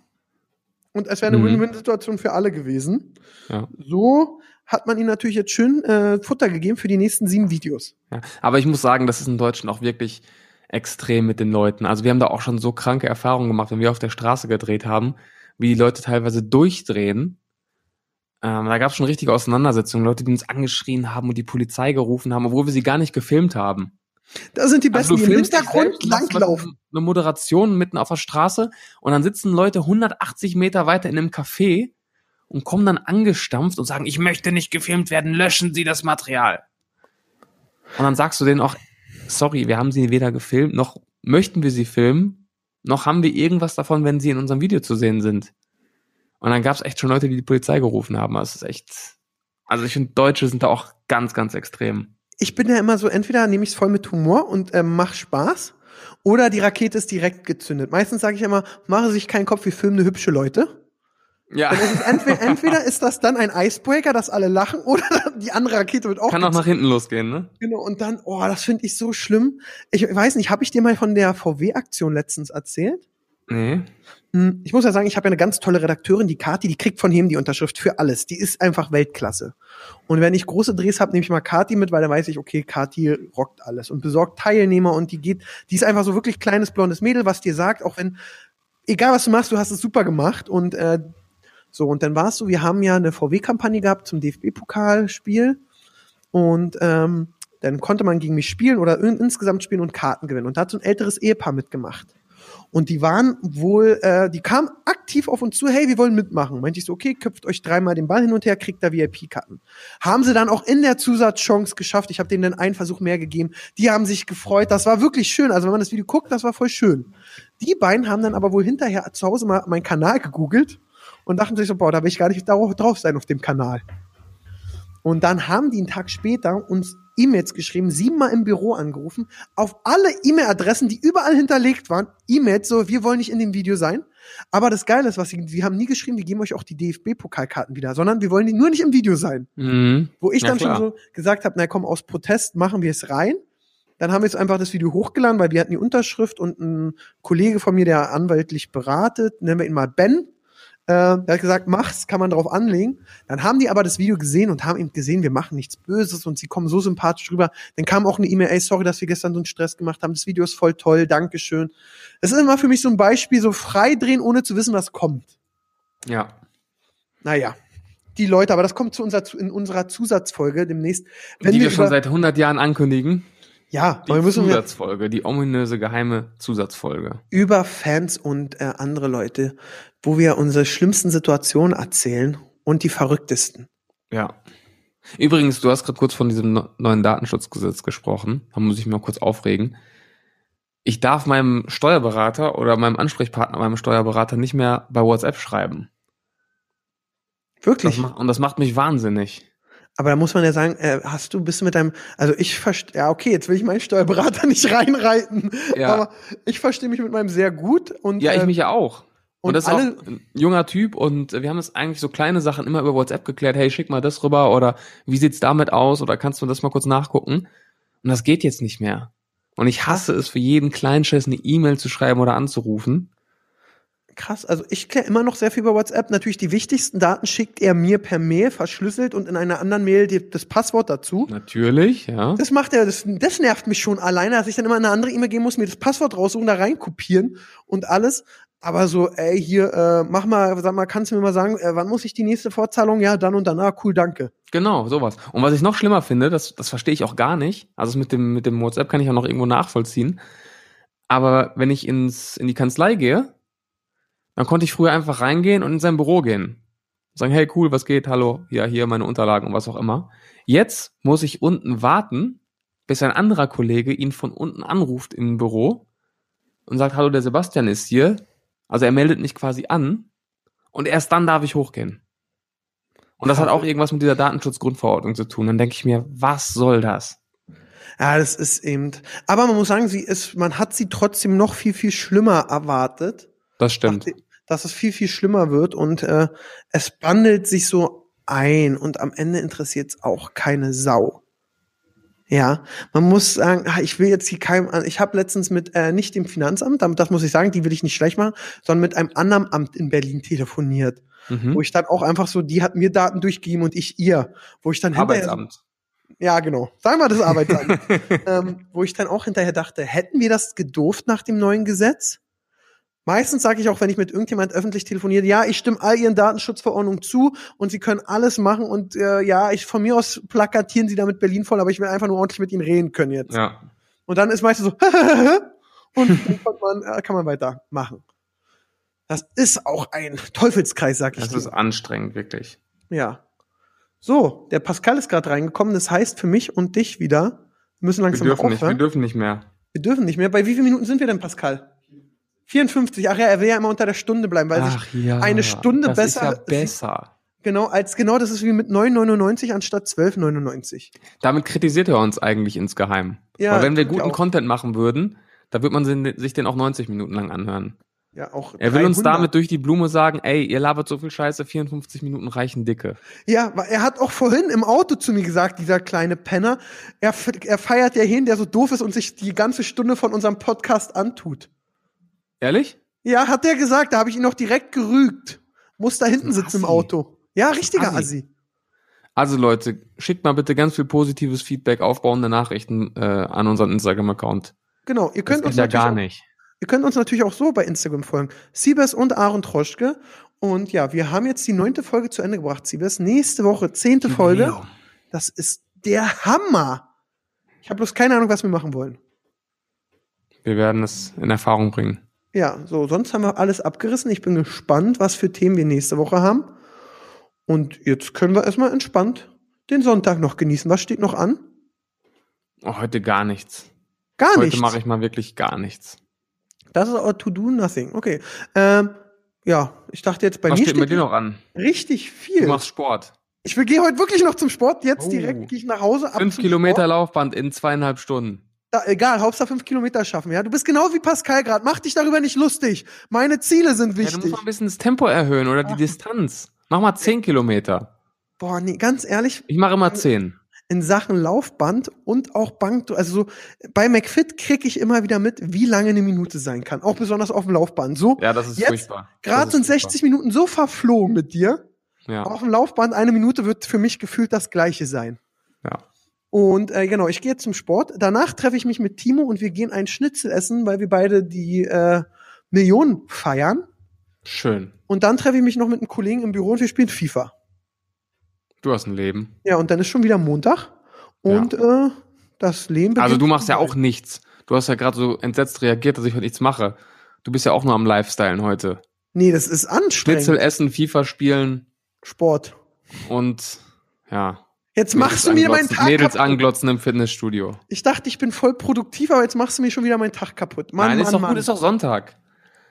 und es wäre eine Mhm. Win-Win-Situation für alle gewesen. Ja. So hat man ihm natürlich jetzt schön äh, Futter gegeben für die nächsten sieben Videos. Ja. Aber ich muss sagen, das ist in Deutschland auch wirklich extrem mit den Leuten. Also wir haben da auch schon so kranke Erfahrungen gemacht, wenn wir auf der Straße gedreht haben, wie die Leute teilweise durchdrehen. Ähm, da gab es schon richtige Auseinandersetzungen, Leute, die uns angeschrien haben und die Polizei gerufen haben, obwohl wir sie gar nicht gefilmt haben. Da sind die Besten, Also die im Hintergrund langlaufen. Eine Moderation mitten auf der Straße und dann sitzen Leute 180 Meter weiter in einem Café und kommen dann angestampft und sagen, ich möchte nicht gefilmt werden, löschen Sie das Material. Und dann sagst du denen auch, sorry, wir haben sie weder gefilmt, noch möchten wir sie filmen. noch haben wir irgendwas davon, wenn sie in unserem Video zu sehen sind. Und dann gab es echt schon Leute, die die Polizei gerufen haben. Also es ist echt, also ich finde, Deutsche sind da auch ganz, ganz extrem. Ich bin ja immer so, entweder nehme ich es voll mit Humor und ähm, mach Spaß, oder die Rakete ist direkt gezündet. Meistens sage ich immer, mache sich keinen Kopf, wir filmen eine hübsche Leute. Ja. Ist entweder, entweder ist das dann ein Icebreaker, dass alle lachen, oder die andere Rakete wird auch Kann auch nach hinten losgehen, ne? Genau, und dann, oh, das finde ich so schlimm. Ich weiß nicht, habe ich dir mal von der VW-Aktion letztens erzählt? Nee. Hm, Ich muss ja sagen, ich habe ja eine ganz tolle Redakteurin, die Kati, die kriegt von ihm die Unterschrift für alles. Die ist einfach Weltklasse. Und wenn ich große Drehs habe, nehme ich mal Kati mit, weil dann weiß ich, okay, Kati rockt alles und besorgt Teilnehmer und die geht, die ist einfach so wirklich kleines blondes Mädel, was dir sagt, auch wenn, egal was du machst, du hast es super gemacht und äh, so, und dann war es so, wir haben ja eine VW-Kampagne gehabt zum DFB-Pokalspiel und ähm, dann konnte man gegen mich spielen oder in, insgesamt spielen und Karten gewinnen. Und da hat so ein älteres Ehepaar mitgemacht. Und die waren wohl, äh, die kamen aktiv auf uns zu, hey, wir wollen mitmachen. Meinte ich so, okay, köpft euch dreimal den Ball hin und her, kriegt da VIP-Karten. Haben sie dann auch in der Zusatzchance geschafft. Ich habe denen dann einen Versuch mehr gegeben. Die haben sich gefreut. Das war wirklich schön. Also wenn man das Video guckt, das war voll schön. Die beiden haben dann aber wohl hinterher zu Hause mal meinen Kanal gegoogelt und dachten sich so, boah, da will ich gar nicht drauf sein auf dem Kanal. Und dann haben die einen Tag später uns E-Mails geschrieben, siebenmal im Büro angerufen, auf alle E-Mail-Adressen, die überall hinterlegt waren, E-Mails, so, wir wollen nicht in dem Video sein. Aber das Geile ist, was sie, sie haben nie geschrieben, wir geben euch auch die DFB-Pokalkarten wieder, sondern wir wollen die nur nicht im Video sein. Mhm. Wo ich Ja, dann klar. schon so gesagt habe, na komm, aus Protest machen wir es rein. Dann haben wir jetzt einfach das Video hochgeladen, weil wir hatten die Unterschrift und ein Kollege von mir, der anwaltlich beratet, nennen wir ihn mal Ben, äh, der hat gesagt, mach's, kann man drauf anlegen. Dann haben die aber das Video gesehen und haben eben gesehen, wir machen nichts Böses und sie kommen so sympathisch rüber. Dann kam auch eine E-Mail, ey, sorry, dass wir gestern so einen Stress gemacht haben. Das Video ist voll toll, Dankeschön. Das ist immer für mich so ein Beispiel, so frei drehen, ohne zu wissen, was kommt. Ja. Naja. Die Leute, aber das kommt zu unserer, in unserer Zusatzfolge demnächst. Wenn die wir wir schon über, seit 100 Jahren ankündigen. Ja, Die aber wir müssen wir Zusatzfolge, die ominöse geheime Zusatzfolge. über Fans und äh, andere Leute, wo wir unsere schlimmsten Situationen erzählen und die verrücktesten. Ja. Übrigens, du hast gerade kurz von diesem neuen Datenschutzgesetz gesprochen. Da muss ich mich mal kurz aufregen. Ich darf meinem Steuerberater oder meinem Ansprechpartner, meinem Steuerberater nicht mehr bei WhatsApp schreiben. Das Wirklich. macht, und das macht mich wahnsinnig. Aber da muss man ja sagen, äh, hast du, bist du mit deinem, also ich verstehe, ja, okay, jetzt will ich meinen Steuerberater nicht reinreiten, Ja. aber ich verstehe mich mit meinem sehr gut und Ja, ich äh, mich ja auch. Und, und das ist auch ein junger Typ und wir haben es eigentlich so kleine Sachen immer über WhatsApp geklärt. Hey, schick mal das rüber oder wie sieht's damit aus oder kannst du das mal kurz nachgucken? Und das geht jetzt nicht mehr. Und ich hasse es für jeden Kleinschiss eine E-Mail zu schreiben oder anzurufen. Krass, also ich kläre immer noch sehr viel über WhatsApp. Natürlich die wichtigsten Daten schickt er mir per Mail verschlüsselt und in einer anderen Mail die, das Passwort dazu. Natürlich, ja. Das macht er, das, das nervt mich schon alleine, dass ich dann immer eine andere E-Mail geben muss, mir das Passwort raussuchen, da reinkopieren und alles. Aber so, ey, hier, äh, mach mal, sag mal, kannst du mir mal sagen, äh, wann muss ich die nächste Fortzahlung? Ja, dann und dann. Ah, cool, danke. Genau, sowas. Und was ich noch schlimmer finde, das, das verstehe ich auch gar nicht. Also mit dem, mit dem WhatsApp kann ich auch noch irgendwo nachvollziehen. Aber wenn ich ins, in die Kanzlei gehe, dann konnte ich früher einfach reingehen und in sein Büro gehen. Sagen, hey, cool, was geht? Hallo, ja, hier meine Unterlagen und was auch immer. Jetzt muss ich unten warten, bis ein anderer Kollege ihn von unten anruft im Büro und sagt, hallo, der Sebastian ist hier. Also er meldet mich quasi an und erst dann darf ich hochgehen. Und das hat auch irgendwas mit dieser Datenschutzgrundverordnung zu tun. Dann denke ich mir, was soll das? Ja, das ist eben. Aber man muss sagen, sie ist, man hat sie trotzdem noch viel, viel schlimmer erwartet. Das stimmt. Dachte, Dass es viel, viel schlimmer wird und äh, es bandelt sich so ein und am Ende interessiert es auch keine Sau. Ja, man muss sagen, ah, ich will jetzt hier keinem, ich habe letztens mit äh, nicht dem Finanzamt, damit- das muss ich sagen, die will ich nicht schlecht machen, sondern mit einem anderen Amt in Berlin telefoniert, Mhm. wo ich dann auch einfach so, die hat mir Daten durchgegeben und ich ihr, wo ich dann hinterher, Arbeitsamt. ja genau, sagen wir das Arbeitsamt, ähm, wo ich dann auch hinterher dachte, hätten wir das gedurft nach dem neuen Gesetz? Meistens sage ich auch, wenn ich mit irgendjemand öffentlich telefoniere, ja, ich stimme all ihren Datenschutzverordnungen zu und sie können alles machen und äh, ja, ich von mir aus plakatieren sie damit Berlin voll, aber ich will einfach nur ordentlich mit ihnen reden können jetzt. Ja. Und dann ist meistens so und dann kann man, äh, kann man weitermachen. Das ist auch ein Teufelskreis, sag ich Das dir. ist anstrengend, wirklich. Ja. So, der Pascal ist gerade reingekommen. Das heißt für mich und dich wieder, wir müssen Wir langsam mal dürfen nicht, wir aufhören. dürfen nicht mehr. wir dürfen nicht mehr. Bei wie vielen Minuten sind wir denn, Pascal? 54. Ach ja, er will ja immer unter der Stunde bleiben, weil Ach sich ja, eine Stunde besser- Ist ja besser. genau als genau das ist wie mit 9,99 anstatt 12,99. Damit kritisiert er uns eigentlich insgeheim. Ja, Weil wenn wir guten. Content machen würden, da wird man sich den auch 90 Minuten lang anhören. Ja, auch Er will uns 300. damit durch die Blume sagen, ey, ihr labert so viel Scheiße, 54 Minuten reichen dicke. Ja, weil er hat auch vorhin im Auto zu mir gesagt, dieser kleine Penner, er, er feiert ja hin, der so doof ist und sich die ganze Stunde von unserem Podcast antut. Ehrlich? Ja, hat er gesagt, da habe ich ihn noch direkt gerügt. Muss da hinten sitzen im. Auto. Ja, richtiger Assi. Assi. Also Leute, schickt mal bitte ganz viel positives Feedback, aufbauende Nachrichten äh, an unseren Instagram-Account. Genau, ihr Das könnt geht uns ja natürlich gar auch- nicht. Ihr könnt uns natürlich auch so bei Instagram folgen. Siebes und Aaron Troschke. Und ja, wir haben jetzt die neunte Folge zu Ende gebracht, Siebes. Nächste Woche, zehnte Folge. Das ist der Hammer. Ich habe bloß keine Ahnung, was wir machen wollen. Wir werden es in Erfahrung bringen. Ja, so, sonst haben wir alles abgerissen. Ich bin gespannt, was für Themen wir nächste Woche haben. Und jetzt können wir erstmal entspannt den Sonntag noch genießen. Was steht noch an? Oh, heute gar nichts. Gar heute nichts. mache ich mal wirklich gar nichts. Das ist auch to do nothing. Okay. Ähm, ja, ich dachte jetzt bei Was mir steht steht mit dir noch an? richtig Du viel. machst Sport. Ich will gehe heute wirklich noch zum Sport. Jetzt Oh. direkt gehe ich nach Hause. ab Fünf Kilometer Sport. Laufband in zweieinhalb Stunden. Da, egal, Hauptsache fünf Kilometer schaffen. Ja, du bist genau wie Pascal gerade. Mach dich darüber nicht lustig. Meine Ziele sind Ja, du musst wichtig. mal ein bisschen das Tempo erhöhen oder die Ach. Distanz. Mach mal zehn Kilometer. Boah, nee, ganz ehrlich, Ich mache immer zehn. in Sachen Laufband und auch Bank, also so bei McFit krieg ich immer wieder mit, wie lange eine Minute sein kann. Auch besonders auf dem Laufband. So, Ja, das ist Jetzt furchtbar. gerade sind ist furchtbar. 60 Minuten so verflogen mit dir. Ja, Auf dem Laufband eine Minute wird für mich gefühlt das gleiche sein. Ja. Und äh, genau, ich gehe jetzt zum Sport. Danach treffe ich mich mit Timo und wir gehen ein Schnitzel essen, weil wir beide die äh, Millionen feiern. Schön. Und dann treffe ich mich noch mit einem Kollegen im Büro und wir spielen FIFA. Du hast ein Leben. Ja, und dann ist schon wieder Montag. Und äh, das Leben Also du machst ja auch nichts. Du hast ja gerade so entsetzt reagiert, dass ich heute nichts mache. Du bist ja auch nur am Lifestylen heute. Nee, das ist anstrengend. Schnitzel essen, FIFA spielen Sport. und ja. Jetzt machst du mir meinen Tag Mädels kaputt. anglotzen im Fitnessstudio. Ich dachte, ich bin voll produktiv, aber jetzt machst du mir schon wieder meinen Tag kaputt. Mann, Nein, Mann, ist doch Mann. gut, ist doch Sonntag.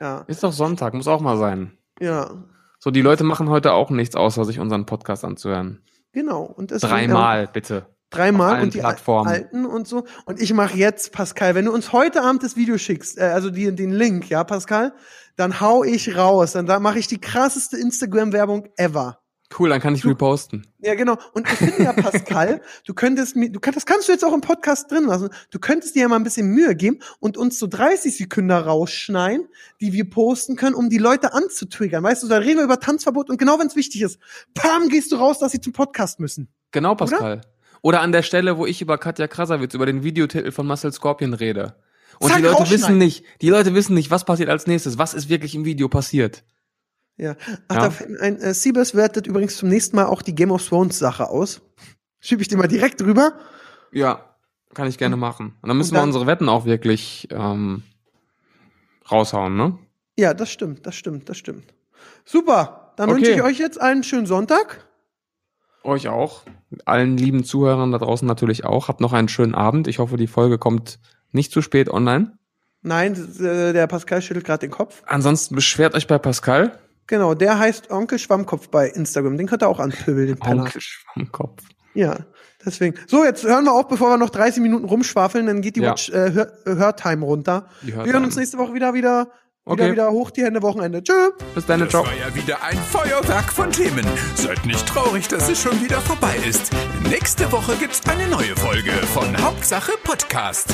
ja, Ist doch Sonntag, muss auch mal sein. ja, So, die Leute machen heute auch nichts, außer sich unseren Podcast anzuhören. genau. Und deswegen, Dreimal, bitte. dreimal und die Plattformen. alten und so. Und ich mache jetzt, Pascal, wenn du uns heute Abend das Video schickst, äh, also die, den Link, ja, Pascal, dann hau ich raus. Dann da mache ich die krasseste Instagram-Werbung ever. Cool, dann kann ich reposten. Ja, genau. Und ich finde ja, Pascal, du könntest mir, du kannst, das kannst du jetzt auch im Podcast drin lassen. Du könntest dir ja mal ein bisschen Mühe geben und uns so 30 Sekunden rausschneiden, die wir posten können, um die Leute anzutriggern. Weißt du, da reden wir über Tanzverbot und genau wenn es wichtig ist, pam, gehst du raus, dass sie zum Podcast müssen. Genau, Pascal. Oder, an der Stelle, wo ich über Katja Krasavitz, über den Videotitel von Marcel Scorpion rede. Und Zack, die Leute wissen nicht, die Leute wissen nicht, was passiert als nächstes, was ist wirklich im Video passiert. Ja. Ach, Ja. da fällt ein, äh, Siebes wertet übrigens zum nächsten Mal auch die Game of Thrones Sache aus. Schieb ich dir mal direkt rüber. Ja, kann ich gerne machen. Und dann müssen Und wir dann- unsere Wetten auch wirklich ähm, raushauen, ne? Ja, das stimmt, das stimmt, das stimmt. Super. Dann Okay. wünsche ich euch jetzt einen schönen Sonntag. Euch auch. Allen lieben Zuhörern da draußen natürlich auch. Habt noch einen schönen Abend. Ich hoffe, die Folge kommt nicht zu spät online. Nein, äh, der Pascal schüttelt gerade den Kopf. Ansonsten beschwert euch bei Pascal. Genau, der heißt Onkel Schwammkopf bei Instagram. Den könnt ihr auch anpöbeln, den Penner. Onkel Schwammkopf. Ja, deswegen. So, jetzt hören wir auf, bevor wir noch 30 Minuten rumschwafeln, dann geht die Ja. Watch, äh, Hör Hörtime runter. Wir hören uns nächste Woche wieder, wieder, wieder, Okay. wieder hoch die Hände Wochenende. Tschö. Bis dann, Das ciao. war ja wieder ein Feuerwerk von Themen. Seid nicht traurig, dass es schon wieder vorbei ist. Nächste Woche gibt's eine neue Folge von Hauptsache Podcast.